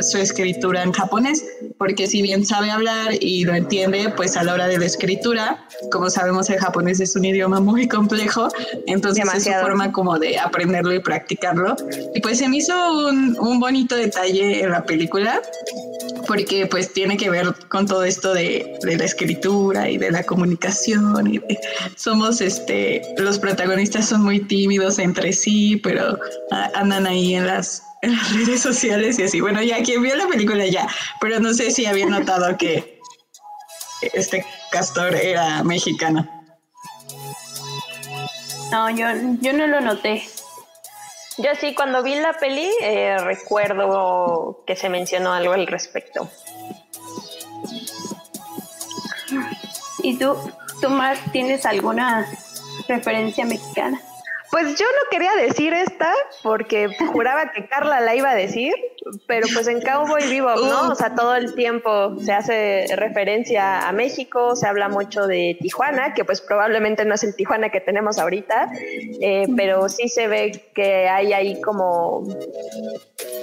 su escritura en japonés, porque si bien sabe hablar y lo entiende, pues a la hora de la escritura, como sabemos el japonés es un idioma muy complejo, entonces es Demasiado. su forma como de aprenderlo y practicarlo. Y pues se me hizo un, un bonito detalle en la película, porque pues tiene que ver con todo esto de, de la escritura y de la comunicación y de- somos este los protagonistas son muy tímidos entre sí pero andan ahí en las, en las redes sociales y así bueno ya quien vio la película ya pero no sé si había notado que este castor era mexicano No, yo, yo no lo noté. Yo sí, cuando vi la peli, eh, recuerdo que se mencionó algo al respecto. ¿Y tú, tú Mar, tienes alguna referencia mexicana? Pues yo no quería decir esta porque juraba que Carla la iba a decir, pero pues en Cowboy Bebop, ¿no? O sea, todo el tiempo se hace referencia a México, se habla mucho de Tijuana, que pues probablemente no es el Tijuana que tenemos ahorita, eh, pero sí se ve que hay ahí como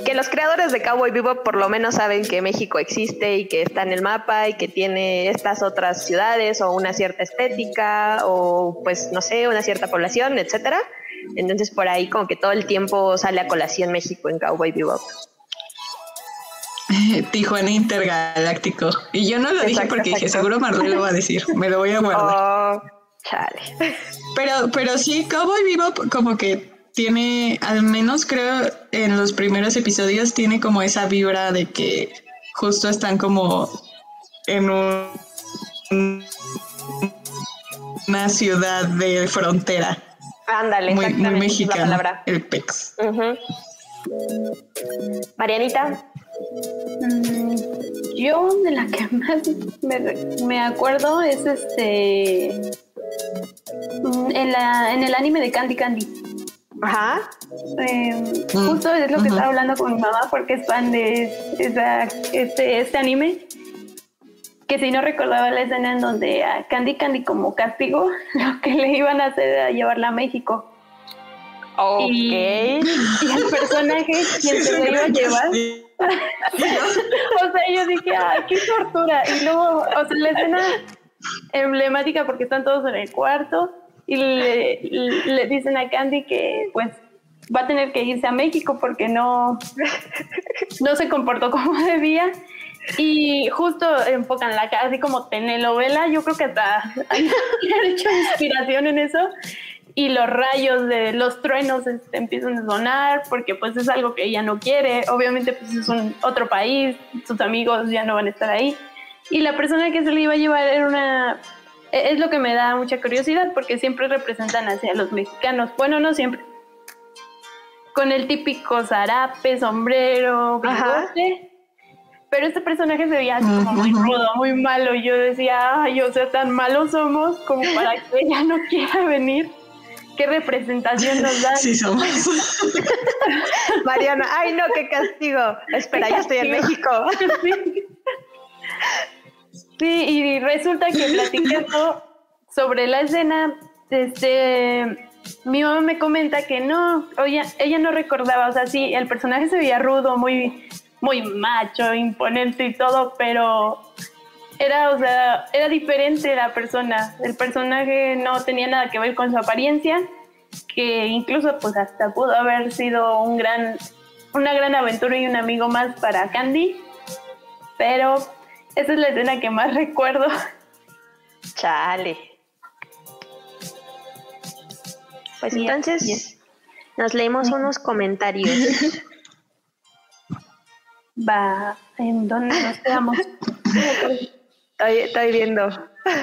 que los creadores de Cowboy Vivo por lo menos saben que México existe y que está en el mapa y que tiene estas otras ciudades o una cierta estética o pues no sé, una cierta población, etcétera. Entonces por ahí como que todo el tiempo sale a colación México en Cowboy Bebop. Tijuana Intergaláctico. Y yo no lo dije porque dije, seguro Marlene lo va a decir. Me lo voy a guardar. Oh, chale. Pero, pero sí, Cowboy Bebop como que tiene, al menos creo en los primeros episodios, tiene como esa vibra de que justo están como en un, una ciudad de frontera. Ándale, muy, muy mexicano. El PEX. Marianita. Mm, yo de la que más me, acuerdo es este mm, en, la, en el anime de Candy Candy. Ajá. Em, justo es lo que estaba hablando con mi mamá porque es fan de este, este anime. Que si no recordaba la escena en donde a Candy Candy como castigo lo que le iban a hacer era llevarla a México. Y, el personaje quien se lo iba a llevar. o sea, yo dije, ¡ay, qué tortura! Y luego, o sea, la escena emblemática porque están todos en el cuarto y le, dicen a Candy que pues va a tener que irse a México porque no, no se comportó como debía. Y justo enfocan la cara así como telenovela, yo creo que hasta han hecho inspiración en eso. Y los rayos de los truenos este, empiezan a sonar porque pues es algo que ella no quiere, obviamente pues es un otro país, sus amigos ya no van a estar ahí. Y la persona que se le iba a llevar era una es lo que me da mucha curiosidad porque siempre representan hacia los mexicanos, bueno no siempre. Con el típico zarape, sombrero, bigote. Pero este personaje se veía así como muy rudo, muy malo. Y yo decía, ay, o sea, tan malos somos como para que ella no quiera venir qué representación nos da. Sí, somos. Mariana, ay no, qué castigo. Espera, ya estoy en México. Sí. y resulta que platicando sobre la escena, este, mi mamá me comenta que no, ella, ella no recordaba, o sea, sí, el personaje se veía rudo, muy, muy macho, imponente y todo, pero era, o sea, era diferente la persona. El personaje no tenía nada que ver con su apariencia, que incluso pues hasta pudo haber sido un gran, una gran aventura y un amigo más para Candy. Pero esa es la escena que más recuerdo. Chale. Pues entonces nos leemos unos comentarios. Va, ¿en dónde nos quedamos? Estoy, viendo.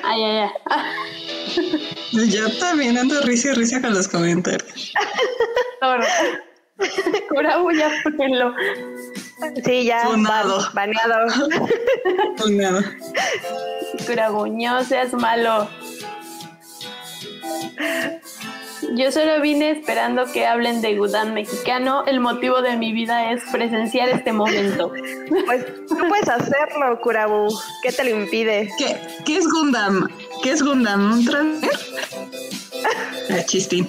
Ay, ay, ay. Yo también ando risa y risa con los comentarios. Cura ya ponelo. Sí, ya. Funado. Baneado. Funado. Curaguño, seas malo. Yo solo vine esperando que hablen de Gudán mexicano. El motivo de mi vida es presenciar este momento. Pues tú puedes hacerlo, Kurabu. ¿Qué te lo impide? ¿Qué, qué es Gundam? ¿Qué es Gundam? ¿Un transfer? Ah, chistín.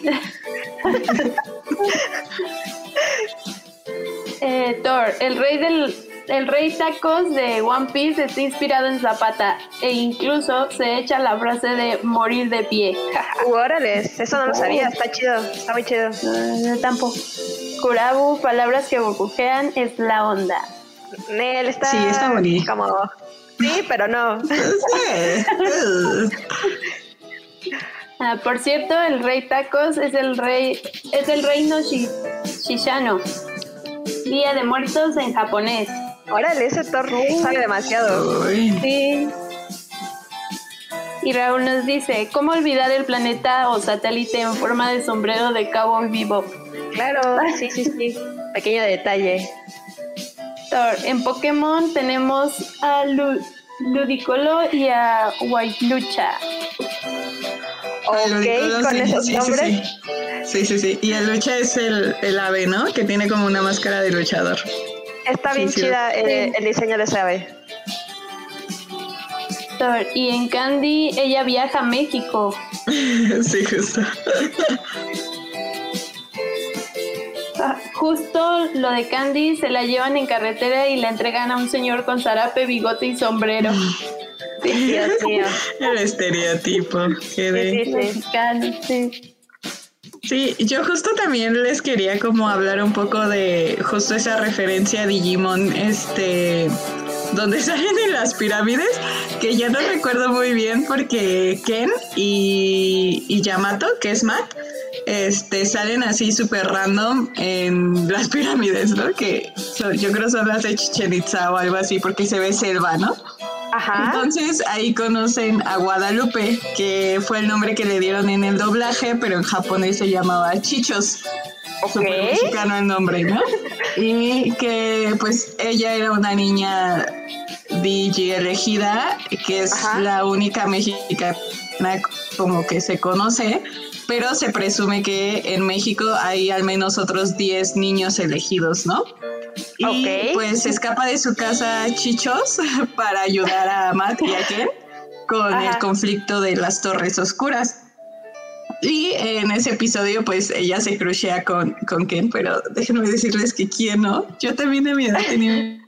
eh, Thor, el rey del el rey tacos de One Piece está inspirado en Zapata e incluso se echa la frase de morir de pie. órale, eso no lo sabía, está chido, está muy chido. No, tampoco. Kurabu, palabras que burbujean, es la onda. Él está, sí, está bonito. Como, sí, pero no. ah, por cierto, el rey tacos es el rey, es el reino Shishano. Día de Muertos en japonés. Órale, ese Thor sabe demasiado. Sí. Y Raúl nos dice, ¿cómo olvidar el planeta o satélite en forma de sombrero de Cowboy Vivo? Claro, sí, sí, sí. Pequeño detalle. Thor, en Pokémon tenemos a Ludicolo y a White Lucha. Ok, con esos nombres. Sí, sí, sí. Y el lucha es el, el ave, ¿no? Que tiene como una máscara de luchador. Está bien chida eh, el diseño de ese ave. Y en Candy ella viaja a México. sí, justo. Ah, justo lo de Candy se la llevan en carretera y la entregan a un señor con zarape, bigote y sombrero. Sí, Dios mío. El estereotipo. que de- Sí, sí, sí. Mexicano, sí. Sí, yo justo también les quería como hablar un poco de justo esa referencia a Digimon, este, donde salen en las pirámides, que ya no recuerdo muy bien porque Ken y, y Yamato, que es Matt, este, salen así súper random en las pirámides, ¿no? Que son- yo creo son las de Chichen Itza o algo así, porque se ve selva, ¿no? Ajá. Entonces ahí conocen a Guadalupe, que fue el nombre que le dieron en el doblaje, pero en japonés se llamaba Chichos. Súper mexicano el nombre, ¿no? Y que pues ella era una niña DJ elegida, que es Ajá. la única mexicana como que se conoce, pero se presume que en México hay al menos otros 10 niños elegidos, ¿no? Y Ok. pues escapa de su casa Chichos para ayudar a Matt y a Ken con el conflicto de las Torres Oscuras. Y en ese episodio, pues ella se crucea con, con Ken, pero déjenme decirles que quién no. Yo también a mi edad tenía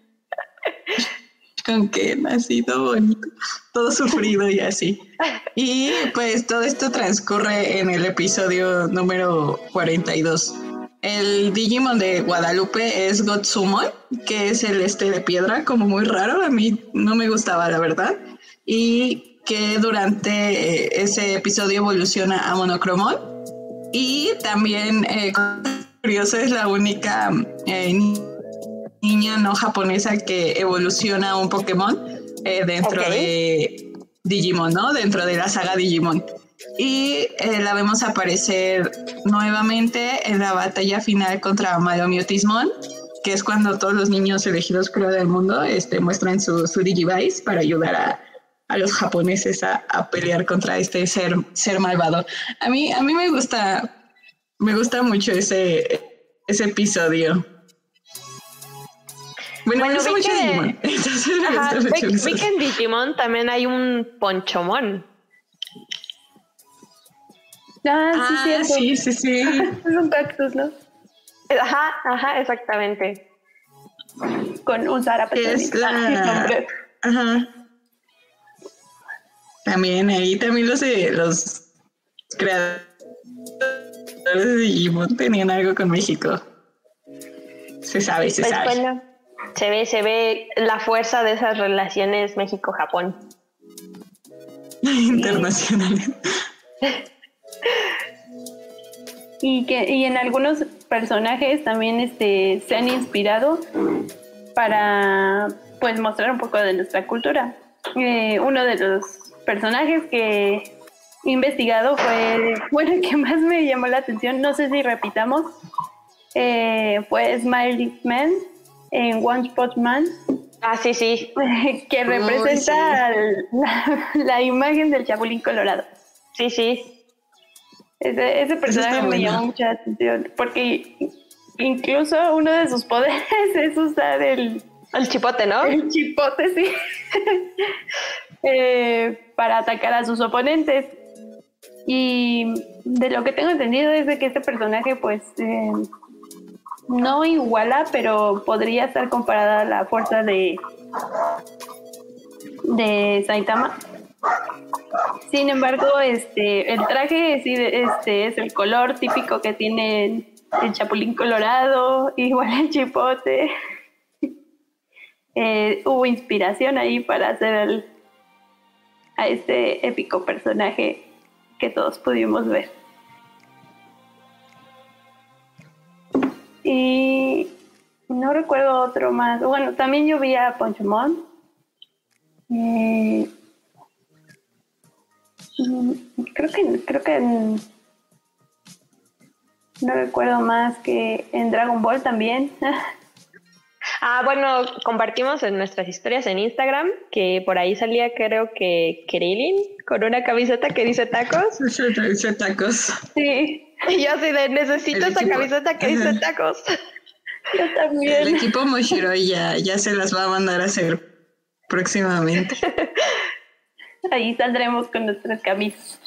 con Ken, así todo bonito, todo sufrido y así. Y pues todo esto transcurre en el episodio número 42. El Digimon de Guadalupe es Gotsumon, que es el este de piedra, como muy raro. A mí no me gustaba, la verdad. Y que durante eh, ese episodio evoluciona a Monocromon. Y también, eh, curioso, es la única eh, ni- niña no japonesa que evoluciona a un Pokémon eh, dentro Ok. de Digimon, ¿no? Dentro de la saga Digimon. Y eh, la vemos aparecer nuevamente en la batalla final contra Malomiotismon, que es cuando todos los niños elegidos creo del mundo este, muestran su, su Digivice para ayudar a, a los japoneses a, a pelear contra este ser, ser malvado. A mí, a mí me gusta, me gusta mucho ese, ese episodio. Bueno, me Bueno, gusta vi mucho que- Digimon. Ajá, vi, eso. vi que en Digimon también hay un Ponchomon. Ah, sí, Ah, cierto. sí, sí, sí. Es un cactus, ¿no? Ajá, ajá, exactamente. Con un zarape. Es la-. Ajá. También ahí también los de los creadores de Digimon tenían algo con México. Se sabe, se Pues sabe. bueno, se ve, se ve la fuerza de esas relaciones México-Japón. Internacionales. Y que y en algunos personajes también este se han inspirado para pues mostrar un poco de nuestra cultura. Eh, uno de los personajes que he investigado fue bueno el que más me llamó la atención. No sé si repitamos. eh, fue Smiley Man en One Punch Man Ah, sí, sí. que Uy, representa sí. la, la imagen del Chapulín Colorado. Sí, sí. Ese, ese personaje me llamó mucha atención porque incluso uno de sus poderes es usar el, El chipote, ¿no? el chipote, sí, eh, para atacar a sus oponentes. Y de lo que tengo entendido es de que este personaje, pues, eh, no iguala, pero podría estar comparada a la fuerza de, de Saitama. Sin embargo, este, el traje sí, este, es el color típico que tiene el chapulín colorado, igual el chipote. Eh, hubo inspiración ahí para hacer al- a este épico personaje que todos pudimos ver. Y no recuerdo otro más. Bueno, también yo vi a Ponchomon. Eh, creo que creo que en- no recuerdo más que en Dragon Ball también. Ah, bueno, compartimos en nuestras historias en Instagram que por ahí salía creo que Krillin con una camiseta que dice tacos. Ese tacos. sí, Y yo así de necesito El esa camiseta que dice tacos. yo El también. equipo Moshiroi ya, ya se las va a mandar a hacer próximamente. Ahí saldremos con nuestras camisas.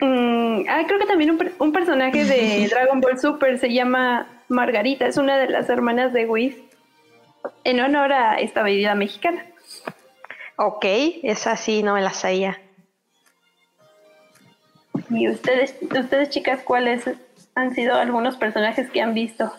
Mm, ah, creo que también un, un personaje de Dragon Ball Super se llama Margarita, es una de las hermanas de Whis, en honor a esta bebida mexicana. Ok, esa sí no me la sabía. Y ustedes, ustedes chicas, ¿cuáles han sido algunos personajes que han visto?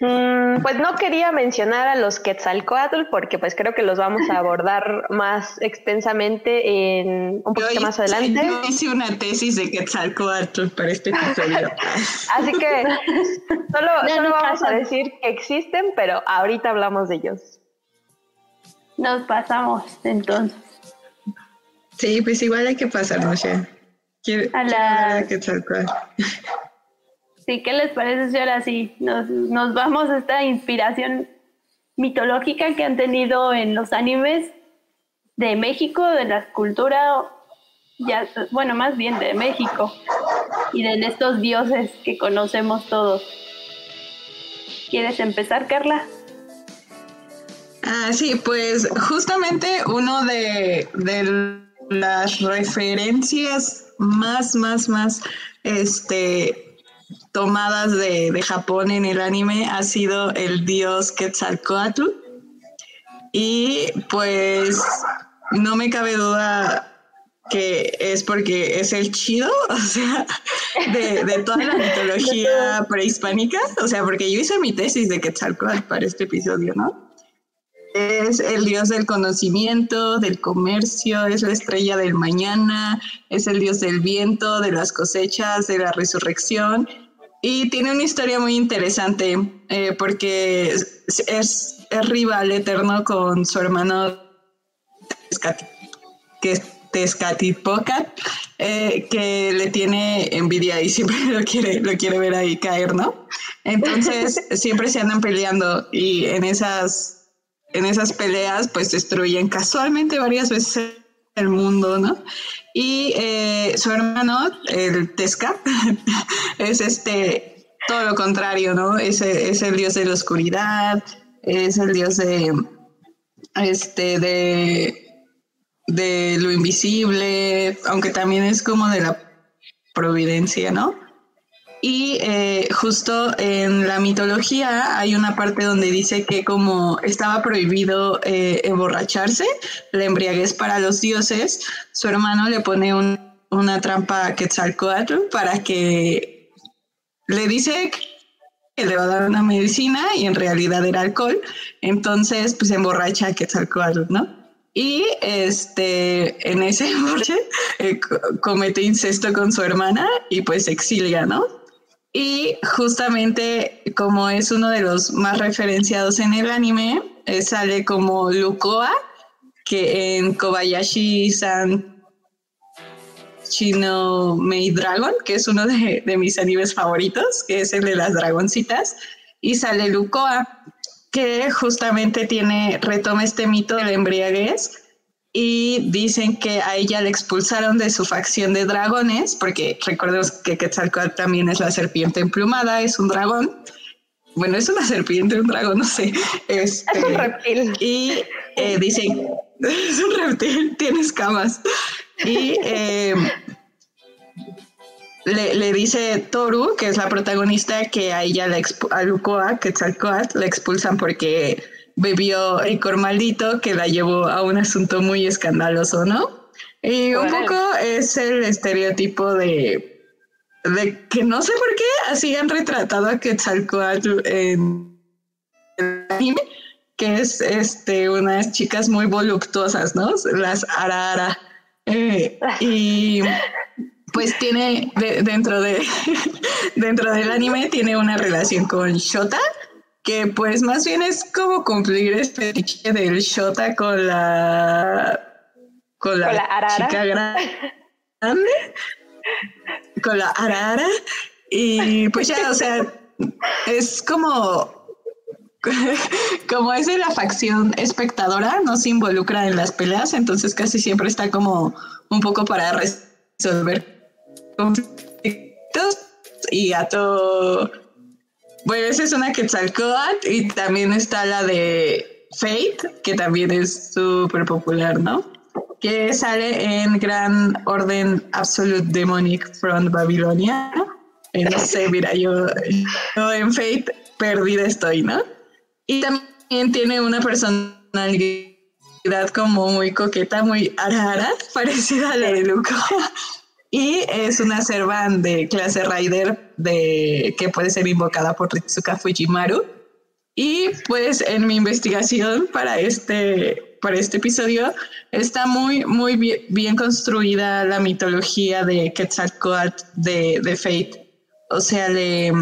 Pues no quería mencionar a los Quetzalcoatl porque pues creo que los vamos a abordar más extensamente en un poquito más adelante. Yo hice una tesis de Quetzalcoatl para este episodio. Así que solo, solo vamos a decir que existen, pero ahorita hablamos de ellos. Nos pasamos entonces. Sí, pues igual hay que pasarnos ya. Quiero, A la- a Quetzalcóatl. Sí, ¿qué les parece si ahora sí nos, vamos a esta inspiración mitológica que han tenido en los animes de México, de la cultura, bueno, más bien de México y de estos dioses que conocemos todos? ¿Quieres empezar, Carla? Ah, sí, pues justamente uno de las referencias más, más, más, este, tomadas de, de Japón en el anime ha sido el dios Quetzalcoatl. Y pues no me cabe duda que es porque es el chido, o sea, de, de toda la mitología prehispánica, o sea, porque yo hice mi tesis de Quetzalcoatl para este episodio, ¿no? Es el dios del conocimiento, del comercio, es la estrella del mañana, es el dios del viento, de las cosechas, de la resurrección. Y tiene una historia muy interesante eh, porque es, es, es rival eterno con su hermano que es Tezcatlipoca, eh, que le tiene envidia y siempre lo quiere, lo quiere ver ahí caer, ¿no? Entonces siempre se andan peleando y en esas en esas peleas pues destruyen casualmente varias veces el mundo, ¿no? Y eh, su hermano, el Tesca, es este, todo lo contrario, ¿no? Es, es, el dios de la oscuridad, es el dios de, este, de, de lo invisible, aunque también es como de la providencia, ¿no? Y eh, justo en la mitología hay una parte donde dice que como estaba prohibido eh, emborracharse, la embriaguez para los dioses, su hermano le pone un, una trampa a Quetzalcoatl para que le dice que le va a dar una medicina y en realidad era alcohol, entonces pues emborracha a Quetzalcoatl, ¿no? Y este, en ese emborrache eh, comete incesto con su hermana y pues exilia, ¿no? Y justamente como es uno de los más referenciados en el anime, eh, sale como Lukoa, que en Kobayashi-san Chino Maid Dragon, que es uno de, de, mis animes favoritos, que es el de las dragoncitas, y sale Lukoa, que justamente tiene, retoma este mito de la embriaguez y dicen que a ella le expulsaron de su facción de dragones, porque recordemos que Quetzalcóatl también es la serpiente emplumada, es un dragón. Bueno, es una serpiente, un dragón, no sé. Este, es un reptil. Y eh, dicen, es un reptil, tiene escamas. Y eh, le, le, dice Toru, que es la protagonista, que a ella, la a Lukoa, Quetzalcóatl, la expulsan porque bebió licor maldito que la llevó a un asunto muy escandaloso, ¿no? Y un poco es el estereotipo de, de que no sé por qué así han retratado a Quetzalcoatl en el anime, que es este, unas chicas muy voluptuosas, ¿no? Las arara. Eh, y pues tiene de, dentro de dentro del anime tiene una relación con Shota, que pues más bien es como cumplir este cliché del Shota con la con la, ¿Con la arara? chica grande con la arara y pues ya o sea es como como es de la facción espectadora no se involucra en las peleas entonces casi siempre está como un poco para resolver conflictos y a todo bueno, esa es una Quetzalcóatl y también está la de Fate, que también es súper popular, ¿no? que sale en Gran Orden Absolute Demonic from Babilonia. Eh, no sé, mira, yo, yo en Fate perdida estoy, ¿no? Y también tiene una personalidad como muy coqueta, muy arara, parecida a la de Luco. Y es una servan de clase Rider de, que puede ser invocada por Ritsuka Fujimaru. Y pues en mi investigación para este, para este episodio está muy, muy bien, construida la mitología de Quetzalcoatl de, de Fate. O sea, le,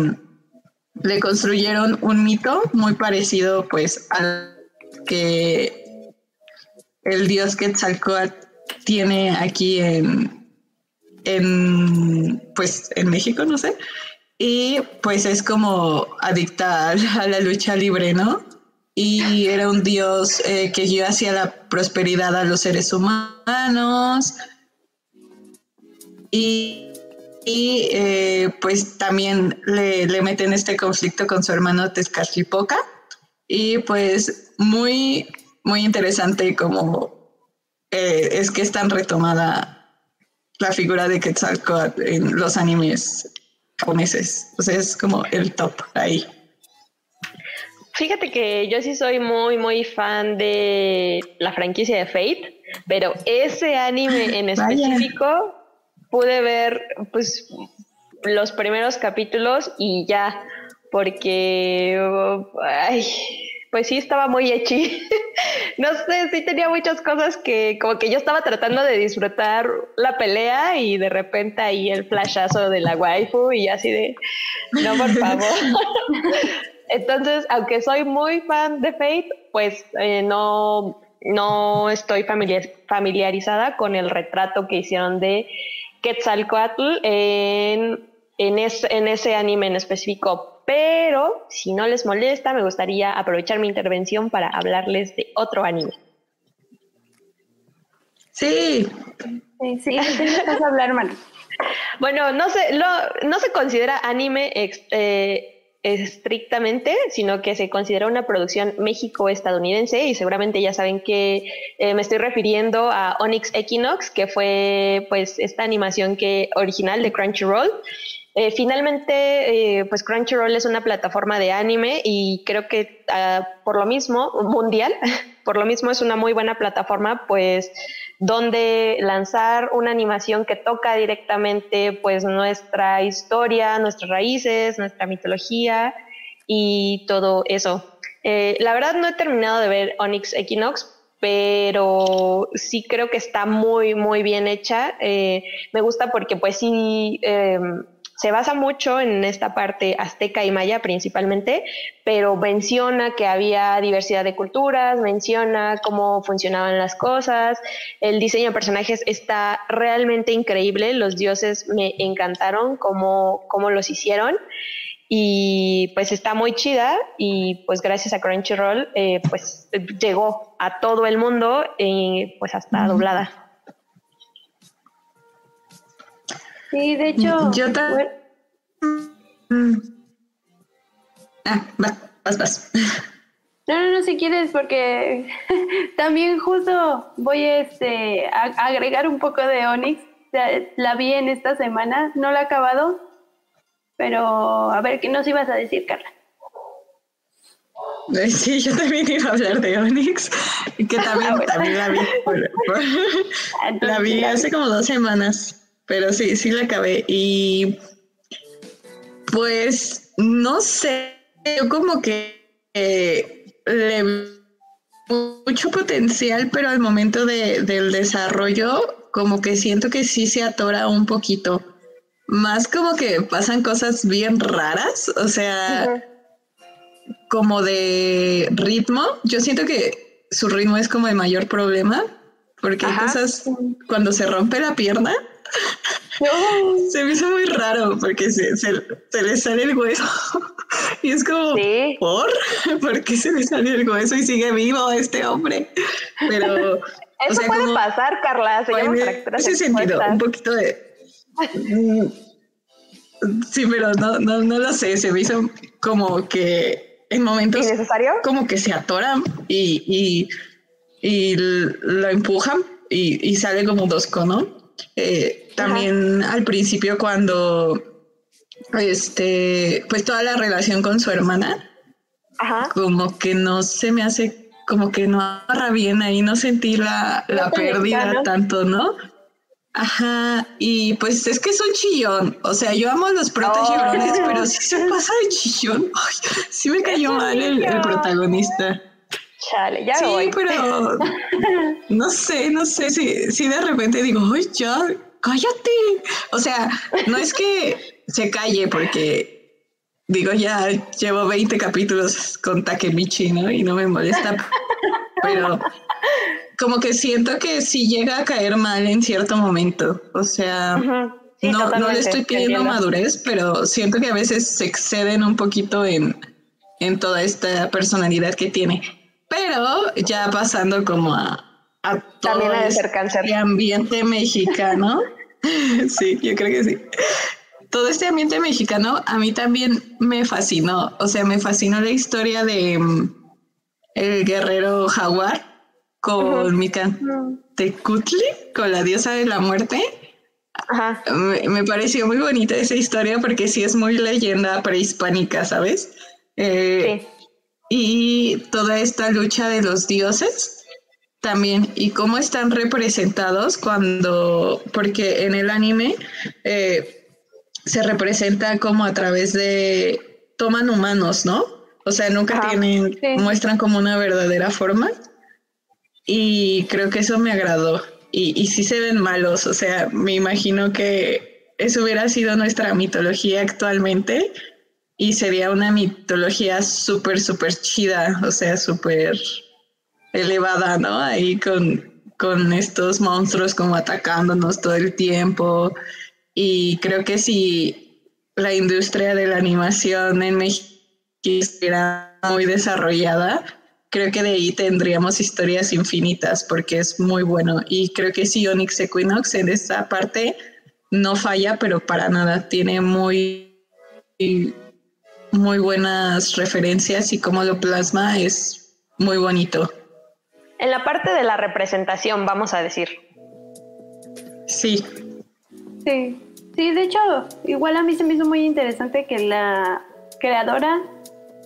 le construyeron un mito muy parecido pues al que el dios Quetzalcoatl tiene aquí en, en, pues, en México, no sé. Y pues es como adicta a la lucha libre, ¿no? Y era un dios eh, que guió hacia la prosperidad a los seres humanos. Y, eh, pues también le, le meten este conflicto con su hermano Tezcatlipoca. Y pues muy muy interesante como eh, es que es tan retomada la figura de Quetzalcoatl en los animes japoneses. O sea, es como el top ahí. Fíjate que yo sí soy muy, muy fan de la franquicia de Fate, pero ese anime en específico pude ver pues los primeros capítulos y ya, porque ay, pues sí estaba muy hechi. no sé, sí tenía muchas cosas que como que yo estaba tratando de disfrutar la pelea y de repente ahí el flashazo de la waifu y así de, no, por favor. Entonces, aunque soy muy fan de Fate, pues eh, no, no estoy familiarizada con el retrato que hicieron de Quetzalcoatl en, en, en ese anime en específico pero si no les molesta, me gustaría aprovechar mi intervención para hablarles de otro anime. Sí. Sí, sí, a hablar, mal. Bueno, no se, no se considera anime eh, estrictamente, sino que se considera una producción México-estadounidense y seguramente ya saben que eh, me estoy refiriendo a Onyx Equinox, que fue pues esta animación que original de Crunchyroll eh, finalmente, eh, pues Crunchyroll es una plataforma de anime y creo que ah, por lo mismo, mundial, por lo mismo es una muy buena plataforma, pues donde lanzar una animación que toca directamente pues nuestra historia, nuestras raíces, nuestra mitología y todo eso. Eh, la verdad no he terminado de ver Onyx Equinox, pero sí creo que está muy, muy bien hecha. me gusta porque pues sí em, se basa mucho en esta parte azteca y maya principalmente, pero menciona que había diversidad de culturas, menciona cómo funcionaban las cosas, el diseño de personajes está realmente increíble, los dioses me encantaron cómo, cómo los hicieron. Y pues está muy chida. Y pues gracias a Crunchyroll eh, pues llegó a todo el mundo y pues hasta doblada. Sí, de hecho. Yo también. Ah, vas, vas. No, no, no, si quieres, porque también justo voy este, a agregar un poco de Onyx. La vi en esta semana, no la he acabado, pero a ver, ¿qué nos ibas a decir, Carla? Sí, yo también iba a hablar de Onyx, que también, ah, también la vi. la vi hace como dos semanas. Pero sí, sí la acabé. Y pues no sé, yo como que le mucho potencial, pero al momento de, del desarrollo, como que siento que sí se atora un poquito. Más como que pasan cosas bien raras, o sea, como de ritmo. Yo siento que su ritmo es como el mayor problema, porque hay cosas cuando se rompe la pierna se me hizo muy raro porque se, le sale el hueso y es como, ¿por? ¿Por qué se le salió el hueso y sigue vivo este hombre? Pero... Eso puede pasar, Carla, se llama ese sentido, un poquito de... Mm, sí, pero no, no, no lo sé, se me hizo como que en momentos... ¿Innecesario? Como que se atoran y, y, y lo empujan y, sale como Dosco, ¿no? Eh, también al principio cuando este, pues toda la relación con su hermana, como que no se me hace, como que no agarra bien ahí, no sentí la, la pérdida tanto, ¿no? Ajá, y pues es que es un chillón. O sea, yo amo a los protas pero si se pasa de chillón, sí me cayó mal el, protagonista. Chale, ya Sí, pero no sé, no sé si, si de repente digo, ay, ya, cállate. O sea, no es que se calle porque digo, ya llevo 20 capítulos con Takemichi, ¿no? Y no me molesta, pero como que siento que sí llega a caer mal en cierto momento. O sea, no, no le estoy pidiendo madurez, pero siento que a veces se exceden un poquito en, en toda esta personalidad que tiene. Pero ya pasando como a, a todo este ambiente mexicano. sí, yo creo que sí. Todo este ambiente mexicano a mí también me fascinó. O sea, me fascinó la historia de mm, el guerrero jaguar con Mika Tecutli, con la diosa de la muerte. Me, pareció muy bonita esa historia porque sí es muy leyenda prehispánica, ¿sabes? Eh, y toda esta lucha de los dioses también y cómo están representados cuando, porque en el anime eh, se representa como a través de, toman humanos, ¿no? O sea, nunca tienen, muestran como una verdadera forma y creo que eso me agradó. Y, y sí se ven malos, o sea, me imagino que eso hubiera sido nuestra mitología actualmente y sería una mitología súper, súper chida, o sea, súper elevada, ¿no? Ahí con, con estos monstruos como atacándonos todo el tiempo. Y creo que si la industria de la animación en México estuviera muy desarrollada, creo que de ahí tendríamos historias infinitas porque es muy bueno. Y creo que si Onyx Equinox en esta parte no falla, pero para nada. Tiene muy, muy buenas referencias y cómo lo plasma es muy bonito. En la parte de la representación, vamos a decir. Sí. Sí, sí, de hecho, igual a mí se me hizo muy interesante que la creadora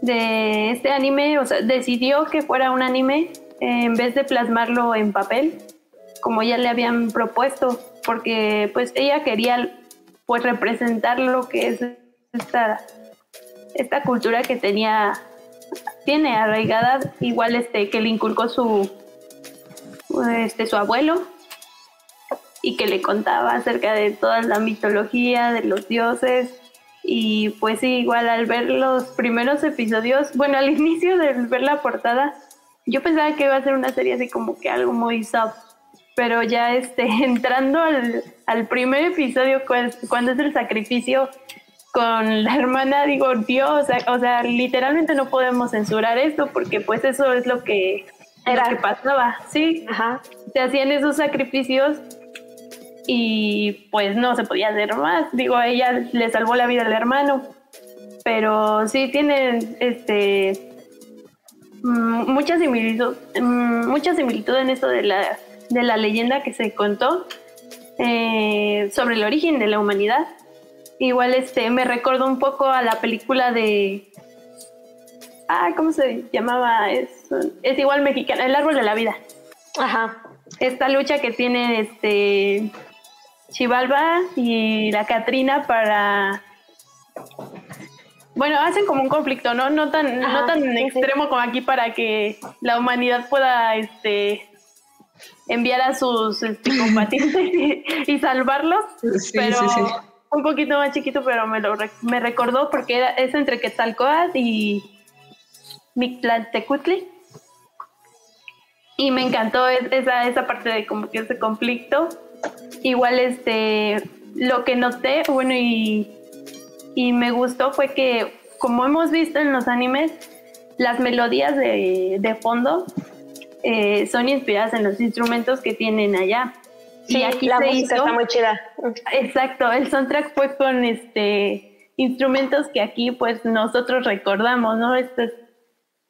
de este anime, o sea, decidió que fuera un anime en vez de plasmarlo en papel, como ya le habían propuesto, porque pues ella quería pues representar lo que es esta, esta cultura que tenía, tiene arraigada, igual este, que le inculcó su, este, su abuelo y que le contaba acerca de toda la mitología, de los dioses, y pues igual al ver los primeros episodios, bueno, al inicio de ver la portada, yo pensaba que iba a ser una serie así como que algo muy soft, pero ya este, entrando al, al primer episodio, cuando es el sacrificio con la hermana, digo, Dios, o sea, literalmente no podemos censurar esto porque pues eso es lo que, era. que pasaba, sí, Ajá. se hacían esos sacrificios y pues no se podía hacer más. Digo, ella le salvó la vida al hermano, pero sí tienen este mm, mucha similitud, mm, mucha similitud en esto de la, de la leyenda que se contó eh, sobre el origen de la humanidad. Igual este me recordó un poco a la película de ah, ¿cómo se llamaba? Es, es igual mexicana, El árbol de la vida. Ajá. Esta lucha que tiene este Chivalba y la Catrina para bueno, hacen como un conflicto, ¿no? No tan, no tan extremo como aquí para que la humanidad pueda este enviar a sus este, combatientes y, salvarlos. pero un poquito más chiquito, pero me lo me recordó porque era, es entre Quetzalcoatl y Mictlantecutli. Y me encantó esa, esa parte de como que ese conflicto igual este, lo que noté, bueno, y, y me gustó fue que, como hemos visto en los animes, las melodías de, de fondo eh, son inspiradas en los instrumentos que tienen allá. Sí, y aquí la música está muy chida. Exacto, el soundtrack fue con este instrumentos que aquí pues nosotros recordamos, ¿no? Estos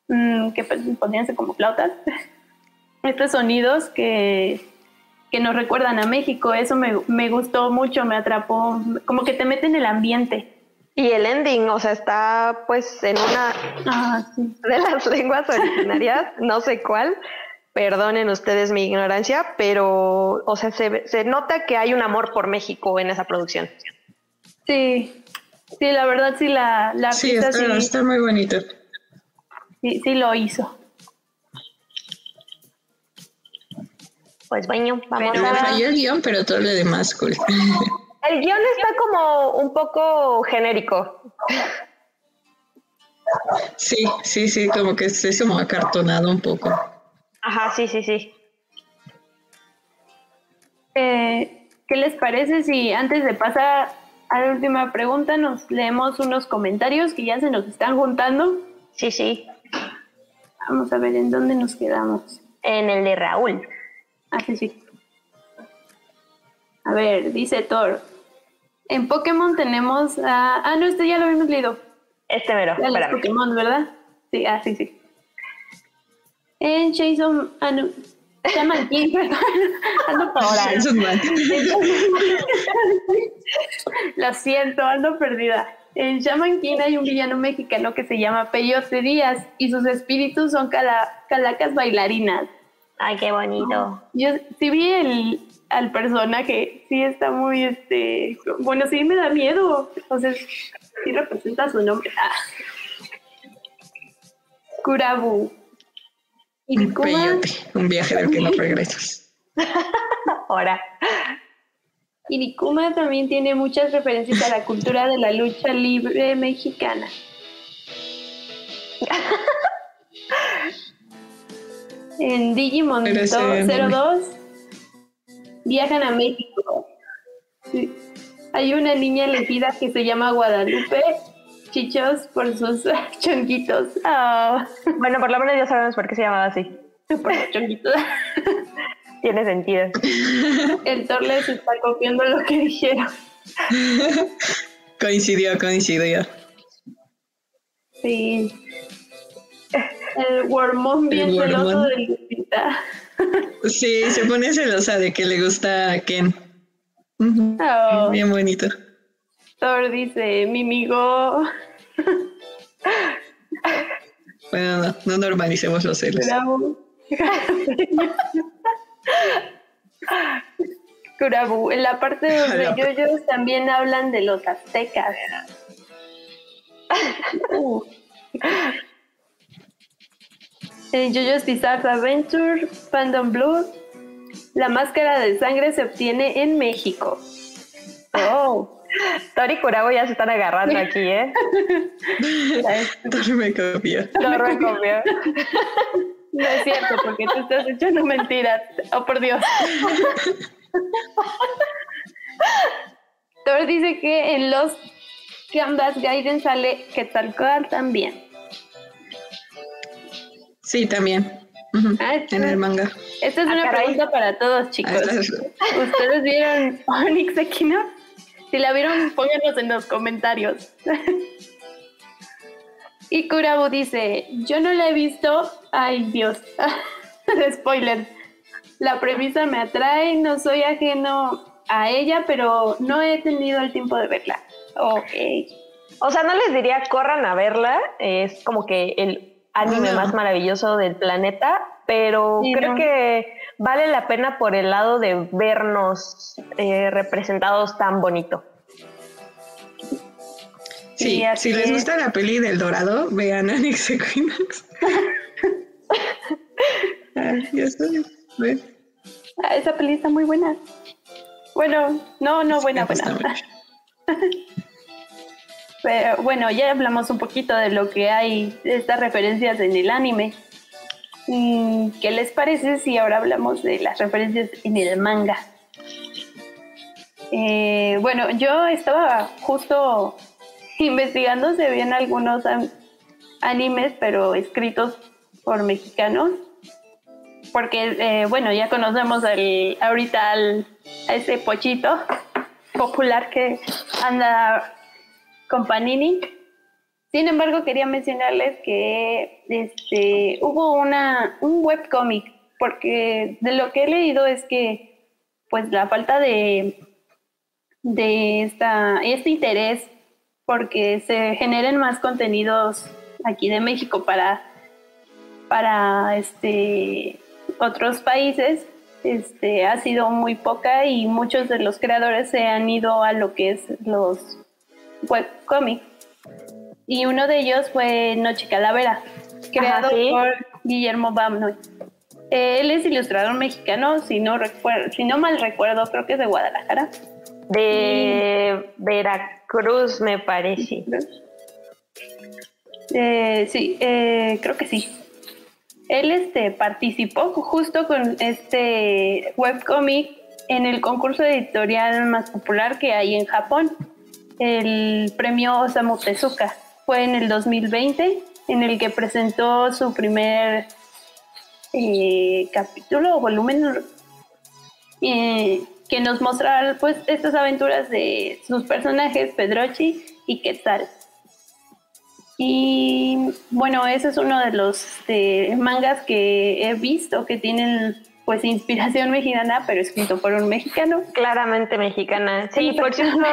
mm, que pues, podrían ser como flautas. Estos sonidos que que nos recuerdan a México. Eso me, me gustó mucho, me atrapó, como que te mete en el ambiente. Y el ending, o sea, está pues en una Ah, sí. de las lenguas originarias, no sé cuál, perdonen ustedes mi ignorancia, pero, o sea, se, ve- se nota que hay un amor por México en esa producción. Sí, sí, la verdad sí la, la Sí, está, sí, está muy bonito. sí, sí lo hizo. Pues bueno, vamos Me a... falló el guion, pero todo lo demás cool. El guion está como un poco genérico. Sí, sí, sí, como que es como acartonado un poco. Ajá, sí, sí, sí. Eh, ¿Qué les parece si antes de pasar a la última pregunta nos leemos unos comentarios que ya se nos están juntando? Sí, sí. Vamos a ver en dónde nos quedamos. En el de Raúl. Ah, sí, sí. A ver, dice Thor. En Pokémon tenemos a... Ah, no, este ya lo habíamos leído. Este mero, espérame. Pokémon, ¿verdad? Sí, ah, sí, sí. En Jason... Ah, no. Shaman King, perdón. Ando mal. Lo siento, ando perdida. En Shaman King hay un villano mexicano que se llama Peyote Díaz y sus espíritus son cala- calacas bailarinas. Ay, qué bonito. Yo sí vi el, al personaje, sí está muy, este, bueno, sí me da miedo, sea, sí representa su nombre. Ah. Kurabu. Un Irikuma, peyote, un viaje del que no regresas. Ahora. Irikuma también tiene muchas referencias a la cultura de la lucha libre mexicana. En Digimon Pero ese no 02 viajan a México. Sí. Hay una niña elegida que se llama Guadalupe Chichos por sus chonquitos. Ah, Bueno, por lo menos ya sabemos por qué se llamaba así. por los chonquitos. Tiene sentido. El Thor les está copiando lo que dijeron. Coincidió, coincidió. Sí. El Wormón bien El celoso de Lupita. Sí, se pone celosa de que le gusta a Ken. Oh, Bien bonito. Thor dice, mi amigo. Bueno, no, no normalicemos los celos. Kurabu. Kurabu. En la parte de los yoyos también hablan de los aztecas. Uh. En JoJo's Bizarre Adventure, Phantom Blood, la máscara de sangre se obtiene en México. Tori y Kurabo ya se están agarrando aquí, ¿eh? Todo me copió. Lo recomiendo. no es cierto, porque tú estás echando mentiras. Oh, por Dios. Thor dice que en los Canvas Gaiden sale Quetzalcóatl también. Sí, también. Ah, En el manga. Esta es Ah, una caray. pregunta para todos, chicos. Ah, ¿Ustedes vieron Onyx Equinox? Si la vieron, pónganos en los comentarios. y Kurabu dice, yo no la he visto. Ay, Dios. Spoiler. La premisa me atrae, no soy ajeno a ella, pero no he tenido el tiempo de verla. Ok. O sea, no les diría corran a verla, es como que el anime No. más maravilloso del planeta, pero Sí, creo no. que vale la pena por el lado de vernos eh, representados tan bonito. Sí, si les es. gusta la peli del dorado, vean Onyx Equinox. Ah, ya estoy. ¿ves? Ah, esa peli está muy buena. Bueno, no, no buena, buena. Pero bueno, ya hablamos un poquito de lo que hay, de estas referencias en el anime. Mm, ¿Qué les parece si ahora hablamos de las referencias en el manga? Eh, bueno, yo estaba justo investigando, se ven algunos an- animes, pero escritos por mexicanos. Porque, eh, bueno, ya conocemos ahorita a ese pochito popular que anda con Panini. Sin embargo, quería mencionarles que este, hubo una, un webcómic, porque de lo que he leído es que pues la falta de, de esta, este interés porque se generen más contenidos aquí de México para, para este, otros países este, ha sido muy poca y muchos de los creadores se han ido a lo que es los webcomics. Y uno de ellos fue Noche Calavera, creado por Guillermo Bamnoy. Él es ilustrador mexicano, si no, recuerdo, si no mal recuerdo, creo que es de Guadalajara. De Veracruz, me parece. Eh, sí, eh, creo que sí. Él este, participó justo con este webcomic en el concurso editorial más popular que hay en Japón, el premio Osamu Tezuka. Fue en el 2020, en el que presentó su primer eh, capítulo o volumen eh, que nos mostraba pues estas aventuras de sus personajes Pedrochi y Quetzal. Y bueno, ese es uno de los mangas que he visto que tienen pues inspiración mexicana, pero escrito por un mexicano. Claramente mexicana. Sí, por ejemplo,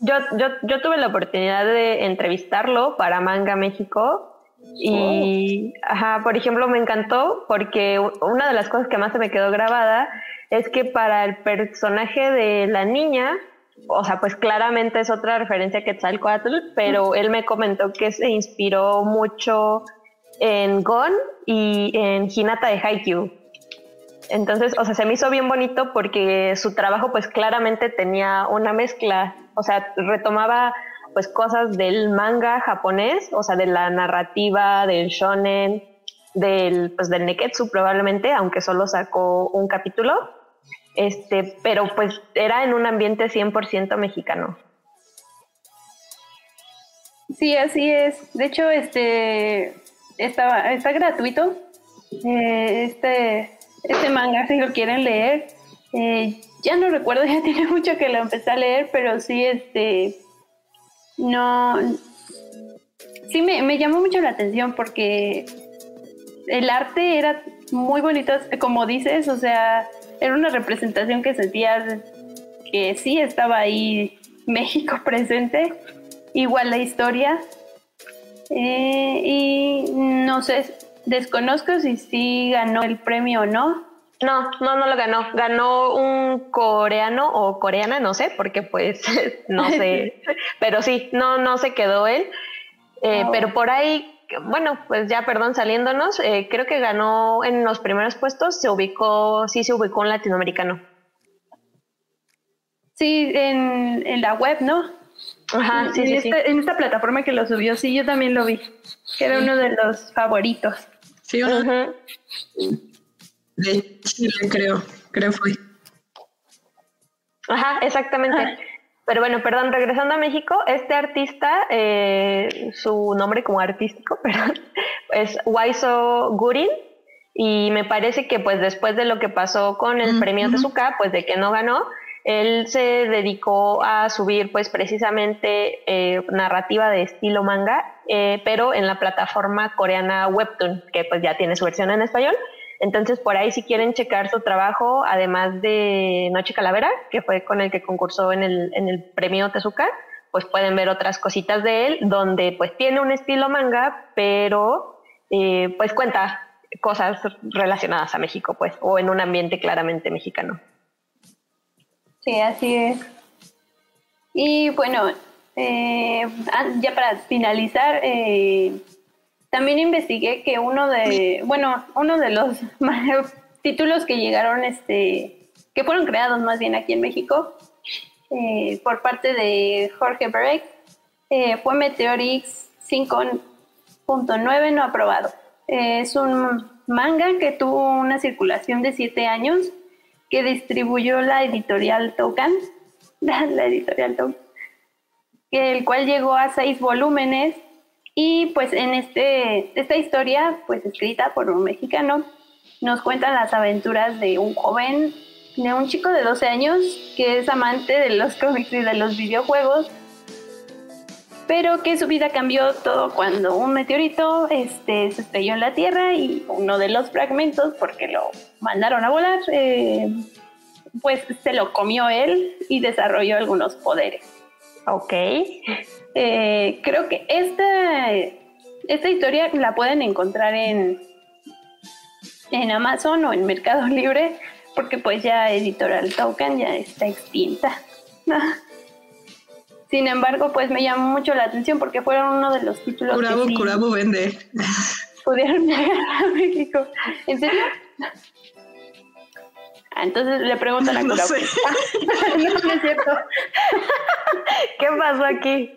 yo, yo, yo tuve la oportunidad de entrevistarlo para Manga México y, oh. ajá, por ejemplo, me encantó porque una de las cosas que más se me quedó grabada es que para el personaje de la niña, o sea, pues claramente es otra referencia a Quetzalcoatl, pero él me comentó que se inspiró mucho en Gon y en Hinata de Haikyuu. Entonces, o sea, se me hizo bien bonito porque su trabajo pues claramente tenía una mezcla, o sea, retomaba pues cosas del manga japonés, o sea, de la narrativa, del shonen, del, pues, del neketsu probablemente, aunque solo sacó un capítulo, este, pero pues era en un ambiente 100% mexicano. Sí, así es. De hecho, este está, está gratuito. Eh, este, este manga, si lo quieren leer. Eh, ya no recuerdo, ya tiene mucho que lo empecé a leer, pero sí, este, no, sí me, me llamó mucho la atención porque el arte era muy bonito, como dices, o sea, era una representación que sentías que sí estaba ahí México presente, igual la historia. Eh, y no sé, desconozco si sí ganó el premio o no. No, no, no lo ganó. Ganó un coreano o coreana, no sé, porque pues no sé, pero sí, no, no se quedó él. Eh, oh. Pero por ahí bueno, pues ya, perdón, saliéndonos, eh, creo que ganó en los primeros puestos, se ubicó, sí se ubicó un latinoamericano. Sí, en, la web, ¿no? Ajá, sí, en, sí, esta, en esta plataforma que lo subió, sí, yo también lo vi, que era uno de los favoritos. Sí, uno de Chile, creo, creo fue. Ajá, exactamente. Pero bueno, perdón, regresando a México, este artista, eh, su nombre como artístico, perdón, es Waiso Gurin, y me parece que pues después de lo que pasó con el premio Tezuka, pues de que no ganó, él se dedicó a subir pues precisamente eh, narrativa de estilo manga, eh, pero en la plataforma coreana Webtoon, que pues ya tiene su versión en español. Entonces, por ahí si quieren checar su trabajo, además de Noche Calavera, que fue con el que concursó en el, en el premio Tezuka, pues pueden ver otras cositas de él, donde pues tiene un estilo manga, pero eh, pues cuenta cosas relacionadas a México, pues, o en un ambiente claramente mexicano. Sí, así es. Y bueno, eh, ah, ya para finalizar, eh, también investigué que uno de, bueno, uno de los títulos que llegaron, este, que fueron creados más bien aquí en México, eh, por parte de Jorge Breck, eh, fue Meteorix 5.9 no aprobado. es un manga que tuvo una circulación de siete años que distribuyó la editorial Tokan, la editorial Tokan, el cual llegó a seis volúmenes y pues en este, esta historia, pues escrita por un mexicano, nos cuentan las aventuras de un joven, de un chico de 12 años que es amante de los cómics y de los videojuegos, pero que su vida cambió todo cuando un meteorito este, se estrelló en la Tierra y uno de los fragmentos, porque lo mandaron a volar, eh, pues se lo comió él y desarrolló algunos poderes. Ok. Eh, creo que esta, esta historia la pueden encontrar en, en Amazon o en Mercado Libre, porque pues ya Editorial Token ya está extinta. Sin embargo, pues me llamó mucho la atención porque fueron uno de los títulos Curabo, que sí Curabo vende. pudieron llegar a México. ¿En serio? Ah, entonces le pregunto a la No Curabo. sé. no, no es cierto. ¿Qué pasó aquí?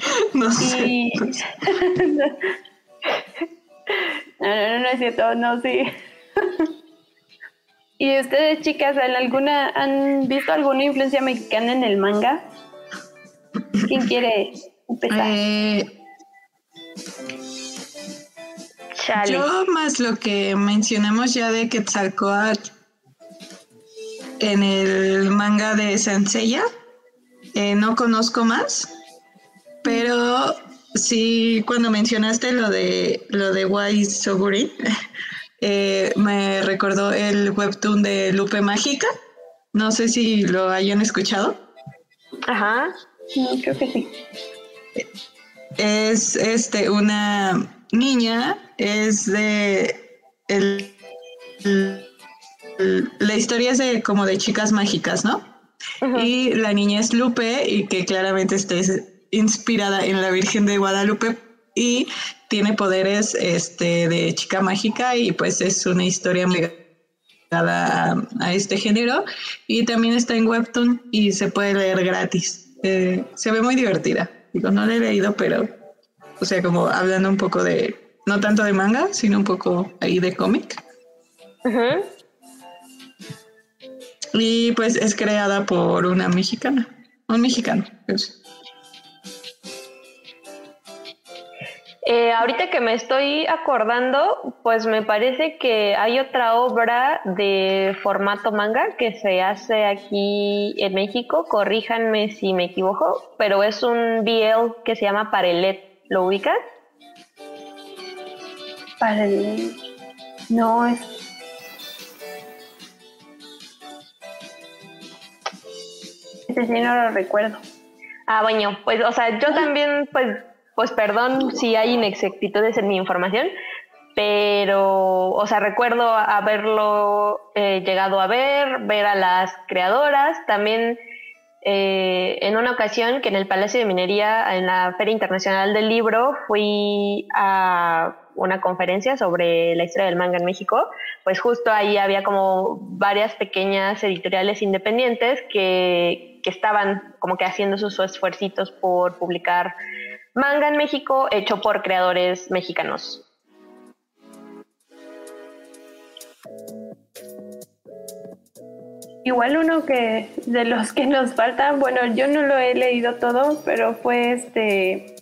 No sé. Y... no, no, no es cierto, no, sí. ¿Y ustedes, chicas, en alguna, han visto alguna influencia mexicana en el manga? ¿Quién quiere empezar? Eh, Chale. yo más lo que mencionamos ya de Quetzalcoatl en el manga de Senseiya, eh, no conozco más, pero sí cuando mencionaste lo de lo de Wai Soguri, eh, me recordó el webtoon de Lupe Mágica. No sé si lo hayan escuchado. Ajá. Creo que sí. es este una niña es de el, la historia es de como de chicas mágicas no y la niña es Lupe y que claramente está es- inspirada en la Virgen de Guadalupe y tiene poderes este de chica mágica y pues es una historia muy a, a este género. Y también está en webtoon y se puede leer gratis. Eh, se ve muy divertida. Digo no la he leído pero o sea como hablando un poco de no tanto de manga sino un poco ahí de cómic. Y pues es creada por una mexicana un mexicano pues. Eh, ahorita que me estoy acordando, pues me parece que hay otra obra de formato manga que se hace aquí en México, corríjanme si me equivoco, pero es un BL que se llama Parelet. ¿Lo ubicas? Para el... No, es... Ese sí no lo recuerdo. Ah, bueno, pues, o sea, yo también, pues, pues perdón si hay inexactitudes en mi información, pero, o sea, recuerdo haberlo eh, llegado a ver, ver a las creadoras, también eh, en una ocasión que en el Palacio de Minería, en la Feria Internacional del Libro, fui a una conferencia sobre la historia del manga en México, pues justo ahí había como varias pequeñas editoriales independientes que, que estaban como que haciendo sus esfuercitos por publicar manga en México hecho por creadores mexicanos. Igual uno que de los que nos faltan, bueno, yo no lo he leído todo, pero fue este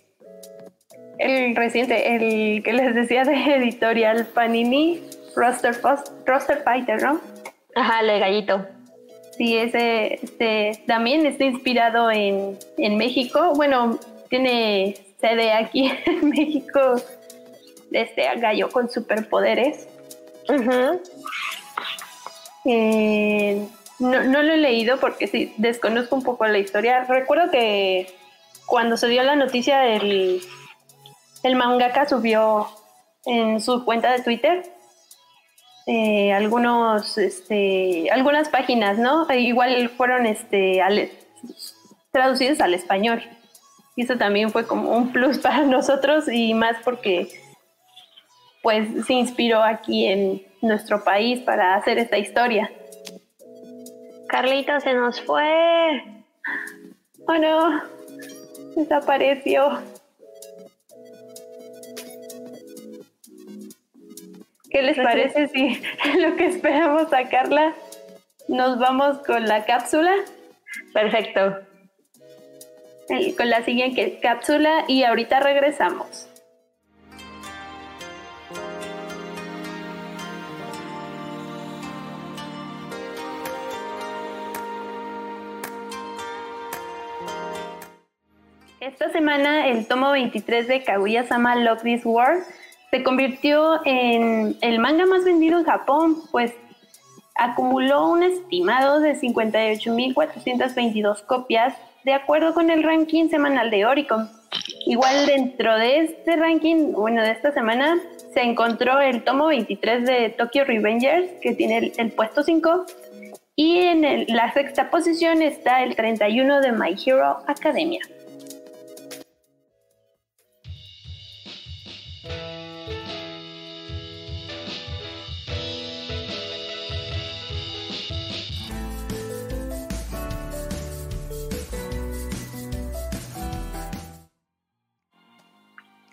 el reciente, el que les decía de editorial Panini, Roster, Roster Fighter, ¿no? Ajá, le gallito. Sí, ese este, también está inspirado en, en México. Bueno, tiene sede aquí en México, este gallo con superpoderes. Eh, no, no lo he leído porque sí, desconozco un poco la historia. Recuerdo que cuando se dio la noticia, el, el mangaka subió en su cuenta de Twitter eh, algunos, este, algunas páginas, ¿no? E Igual fueron este, al- traducidas al español. Y eso también fue como un plus para nosotros y más porque pues se inspiró aquí en nuestro país para hacer esta historia. Carlita se nos fue. Oh no, desapareció. ¿Qué les parece si lo que esperamos sacarla nos vamos con la cápsula? Perfecto. Con la siguiente cápsula y ahorita regresamos. Esta semana el tomo 23 de Kaguya-sama Love This World se convirtió en el manga más vendido en Japón, pues acumuló un estimado de 58.422 copias de acuerdo con el ranking semanal de Oricon. Igual dentro de este ranking, bueno, de esta semana, se encontró el tomo 23 de Tokyo Revengers, que tiene el, puesto 5, y en la sexta posición está el 31 de My Hero Academia.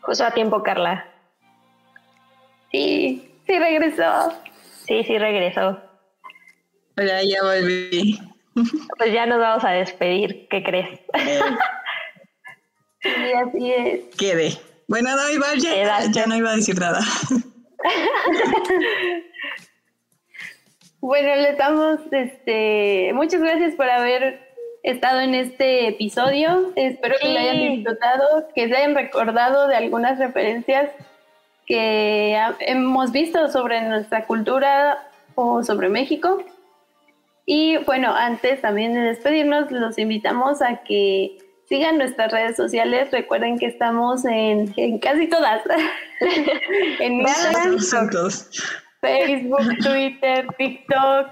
Justo a tiempo, Carla. Sí, sí regresó. Sí, sí regresó. Hola, ya volví. Pues ya nos vamos a despedir, ¿qué crees? sí, así es. Quede. Bueno, no, igual ya, ya no iba a decir nada. bueno, le damos este muchas gracias por haber estado en este episodio. Espero que lo hayan disfrutado, que se hayan recordado de algunas referencias que hemos visto sobre nuestra cultura o sobre México. Y bueno, antes también de despedirnos, los invitamos a que sigan nuestras redes sociales. Recuerden que estamos en, casi todas. en Instagram, Facebook, Twitter, TikTok,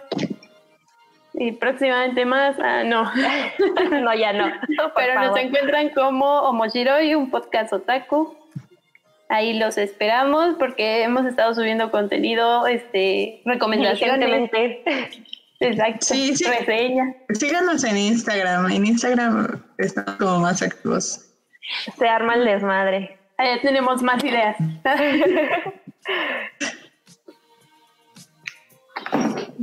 y próximamente más, ah, no. no, ya no. Pero nos encuentran como Omoshiroi, un podcast otaku. Ahí los esperamos porque hemos estado subiendo contenido, este, recomendaciones. Exacto. Sí, sí. Reseña. Síganos en Instagram. En Instagram estamos como más activos. Se arma el desmadre. Allá tenemos más ideas.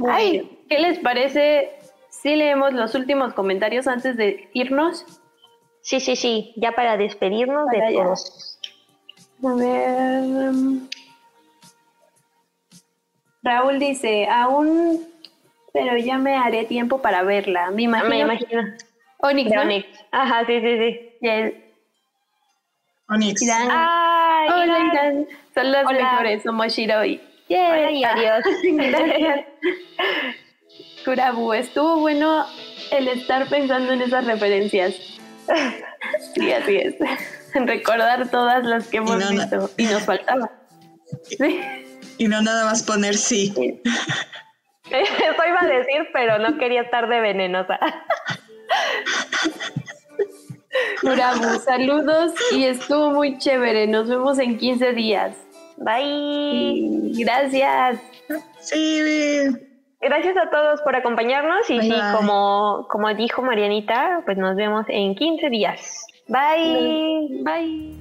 Ay, ¿Qué les parece si leemos los últimos comentarios antes de irnos? Sí, sí, sí, ya para despedirnos de todos. A ver. Raúl dice, aún, pero ya me haré tiempo para verla. Me imagino. Me imagino. Onix, Onix. Ajá, sí, sí, sí. Onix. Ay, Hola, Son las mejores, somos Shiroi. Hola y adiós. Gracias. Kurabu, estuvo bueno el estar pensando en esas referencias. Sí, así es. Recordar todas las que hemos visto. Y nos faltaba. Y no nada más poner sí. Eso iba a decir, pero no quería estar de venenosa. Kurabu, saludos y estuvo muy chévere. Nos vemos en 15 días. Bye. gracias. Sí. Gracias a todos por acompañarnos y sí, como, como dijo Marianita, pues nos vemos en 15 días. Bye. Bye.